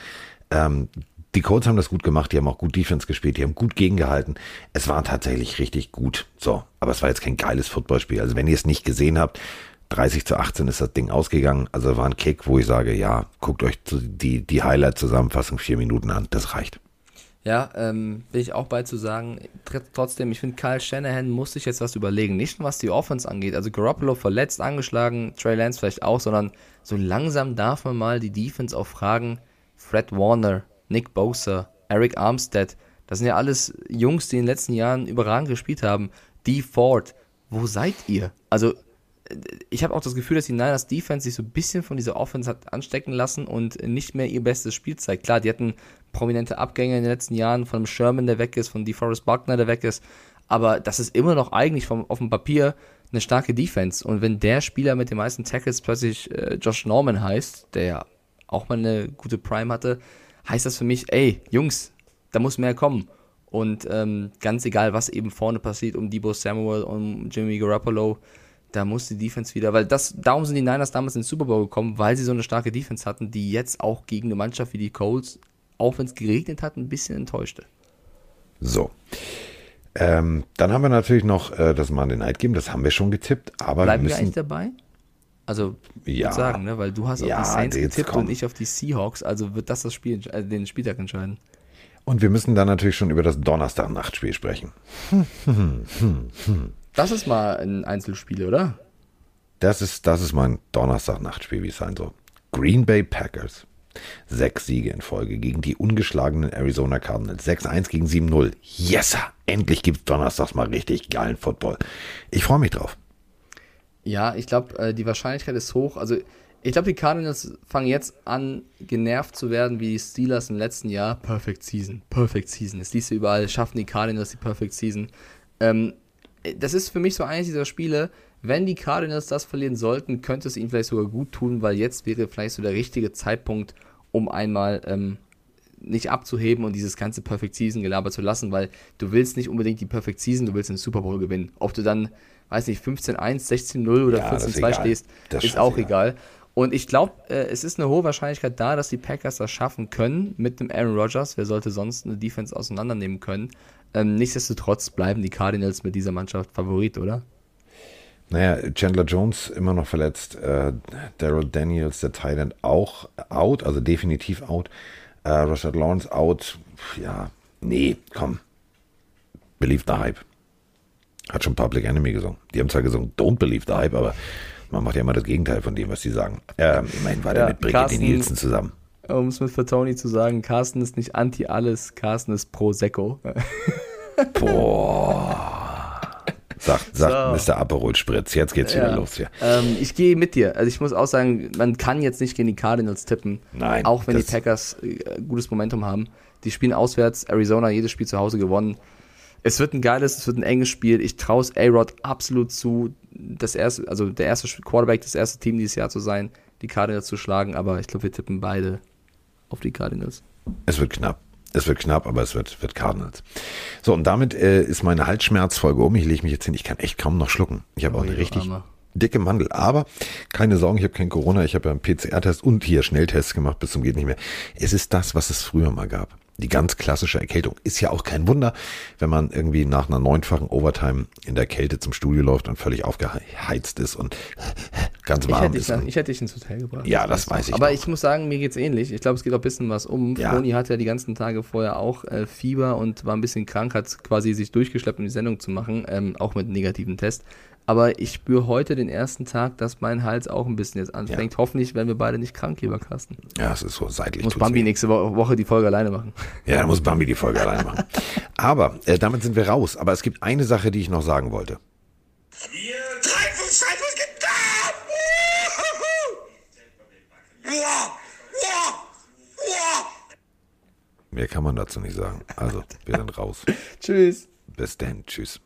Ähm, die Colts haben das gut gemacht, die haben auch gut Defense gespielt, die haben gut gegengehalten. Es war tatsächlich richtig gut. So, aber es war jetzt kein geiles Footballspiel. Also wenn ihr es nicht gesehen habt, 30 zu 18 ist das Ding ausgegangen. Also war ein Kick, wo ich sage, ja, guckt euch die, die Highlight-Zusammenfassung vier Minuten an. Das reicht. Ja, ähm, will ich auch bei zu sagen. Tr- Trotzdem, ich finde, Kyle Shanahan muss sich jetzt was überlegen. Nicht nur was die Offense angeht. Also Garoppolo verletzt, angeschlagen, Trey Lance vielleicht auch, sondern so langsam darf man mal die Defense auch fragen. Fred Warner, Nick Bosa, Eric Armstead, das sind ja alles Jungs, die in den letzten Jahren überragend gespielt haben. Dee Ford, wo seid ihr? Also ich habe auch das Gefühl, dass die Niners Defense sich so ein bisschen von dieser Offense hat anstecken lassen und nicht mehr ihr bestes Spiel zeigt. Klar, die hatten prominente Abgänge in den letzten Jahren von Sherman, der weg ist, von DeForest Buckner, der weg ist. Aber das ist immer noch eigentlich vom, auf dem Papier eine starke Defense. Und wenn der Spieler mit den meisten Tackles plötzlich äh, Josh Norman heißt, der ja auch mal eine gute Prime hatte, heißt das für mich, ey, Jungs, da muss mehr kommen. Und ähm, ganz egal, was eben vorne passiert, um Debo Samuel, um Jimmy Garoppolo, da muss die Defense wieder, weil das, darum sind die Niners damals ins Super Bowl gekommen, weil sie so eine starke Defense hatten, die jetzt auch gegen eine Mannschaft wie die Colts, auch wenn es geregnet hat, ein bisschen enttäuschte. So. Ähm, dann haben wir natürlich noch äh, das Monday Night Game, das haben wir schon getippt, aber Bleiben wir wir müssen. eigentlich dabei? Also, ich Ja. sagen, ne? weil du hast auf Ja, die Saints getippt komm. und ich auf die Seahawks, also wird das, das Spiel, äh, den Spieltag entscheiden. Und wir müssen dann natürlich schon über das Donnerstag-Nachtspiel sprechen. Das ist mal ein Einzelspiel, oder? Das ist, das ist mein Donnerstag-Nachtspiel, wie es sein soll. Green Bay Packers. Sechs Siege in Folge gegen die ungeschlagenen Arizona Cardinals. 6-1 gegen 7-0. Yes! sir. Endlich gibt's donnerstags mal richtig geilen Football. Ich freue mich drauf. Ja, ich glaube, äh, die Wahrscheinlichkeit ist hoch. Also, ich glaube, die Cardinals fangen jetzt an, genervt zu werden wie die Steelers im letzten Jahr. Perfect Season, Perfect Season. Das liest du überall, schaffen die Cardinals die Perfect Season. Ähm, das ist für mich so eines dieser Spiele, wenn die Cardinals das verlieren sollten, könnte es ihnen vielleicht sogar gut tun, weil jetzt wäre vielleicht so der richtige Zeitpunkt, um einmal ähm, nicht abzuheben und dieses ganze Perfect Season Gelaber zu lassen, weil du willst nicht unbedingt die Perfect Season, du willst den Super Bowl gewinnen. Ob du dann, weiß nicht, 15-1, 16-0 oder Ja, das ist 14-2 egal. stehst, Das ist auch scheißegal. egal. Und ich glaube, äh, es ist eine hohe Wahrscheinlichkeit da, dass die Packers das schaffen können mit dem Aaron Rodgers. Wer sollte sonst eine Defense auseinandernehmen können? Ähm, nichtsdestotrotz bleiben die Cardinals mit dieser Mannschaft Favorit, oder? Naja, Chandler Jones immer noch verletzt. Äh, Daryl Daniels, der Thailand, auch out, also definitiv out. Äh, Rashad Lawrence out. Ja, nee, komm. Believe the Hype. Hat schon Public Enemy gesungen. Die haben zwar gesungen, don't believe the Hype, aber man macht ja immer das Gegenteil von dem, was sie sagen. Ähm, immerhin war der Ja, mit Brigitte Carsten- Nielsen zusammen. Um es mit für Tony zu sagen, Carsten ist nicht anti alles, Carsten ist pro Secco. Sagt, sagt Mr. Aperol Spritz. Jetzt geht's wieder Ja. los hier. Ähm, ich gehe mit dir. Also ich muss auch sagen, man kann jetzt nicht gegen die Cardinals tippen. Nein, Auch wenn die Packers äh, gutes Momentum haben. Die spielen auswärts, Arizona jedes Spiel zu Hause gewonnen. Es wird ein geiles, es wird ein enges Spiel. Ich traue es A-Rod absolut zu, das erste, also der erste Quarterback, das erste Team dieses Jahr zu sein, die Cardinals zu schlagen, aber ich glaube, wir tippen beide auf die Cardinals. Es wird knapp. Es wird knapp, aber es wird, wird Cardinals. So, und damit äh, ist meine Halsschmerzfolge um. Ich lege mich jetzt hin. Ich kann echt kaum noch schlucken. Ich habe auch eine richtig Armer. dicke Mandel. Aber keine Sorgen, ich habe kein Corona. Ich habe ja einen PCR-Test und hier Schnelltests gemacht bis zum geht nicht mehr. Es ist das, was es früher mal gab. Die ganz klassische Erkältung. Ist ja auch kein Wunder, wenn man irgendwie nach einer neunfachen Overtime in der Kälte zum Studio läuft und völlig aufgeheizt ist und ganz Ich warm hätte, ist. und- ich hätte dich ins Hotel gebracht. Ja, das weiß ich Aber doch. ich muss sagen, mir geht's ähnlich. Ich glaube, es geht auch ein bisschen was um. Ja. Froni hatte ja die ganzen Tage vorher auch äh, Fieber und war ein bisschen krank, hat quasi sich durchgeschleppt, um die Sendung zu machen, ähm, auch mit einem negativen Test. Aber ich spüre heute den ersten Tag, dass mein Hals auch ein bisschen jetzt anfängt. Hoffentlich werden wir beide nicht krank, lieber Carsten. ja, es ist so seitlich. Muss Bambi weh. nächste Wo Woche die Folge alleine machen. Ja, da muss Bambi die Folge allein machen. Aber äh, damit sind wir raus. Aber es gibt eine Sache, die ich noch sagen wollte. Mehr kann man dazu nicht sagen. Also, wir sind raus. Tschüss. Bis dann. Tschüss.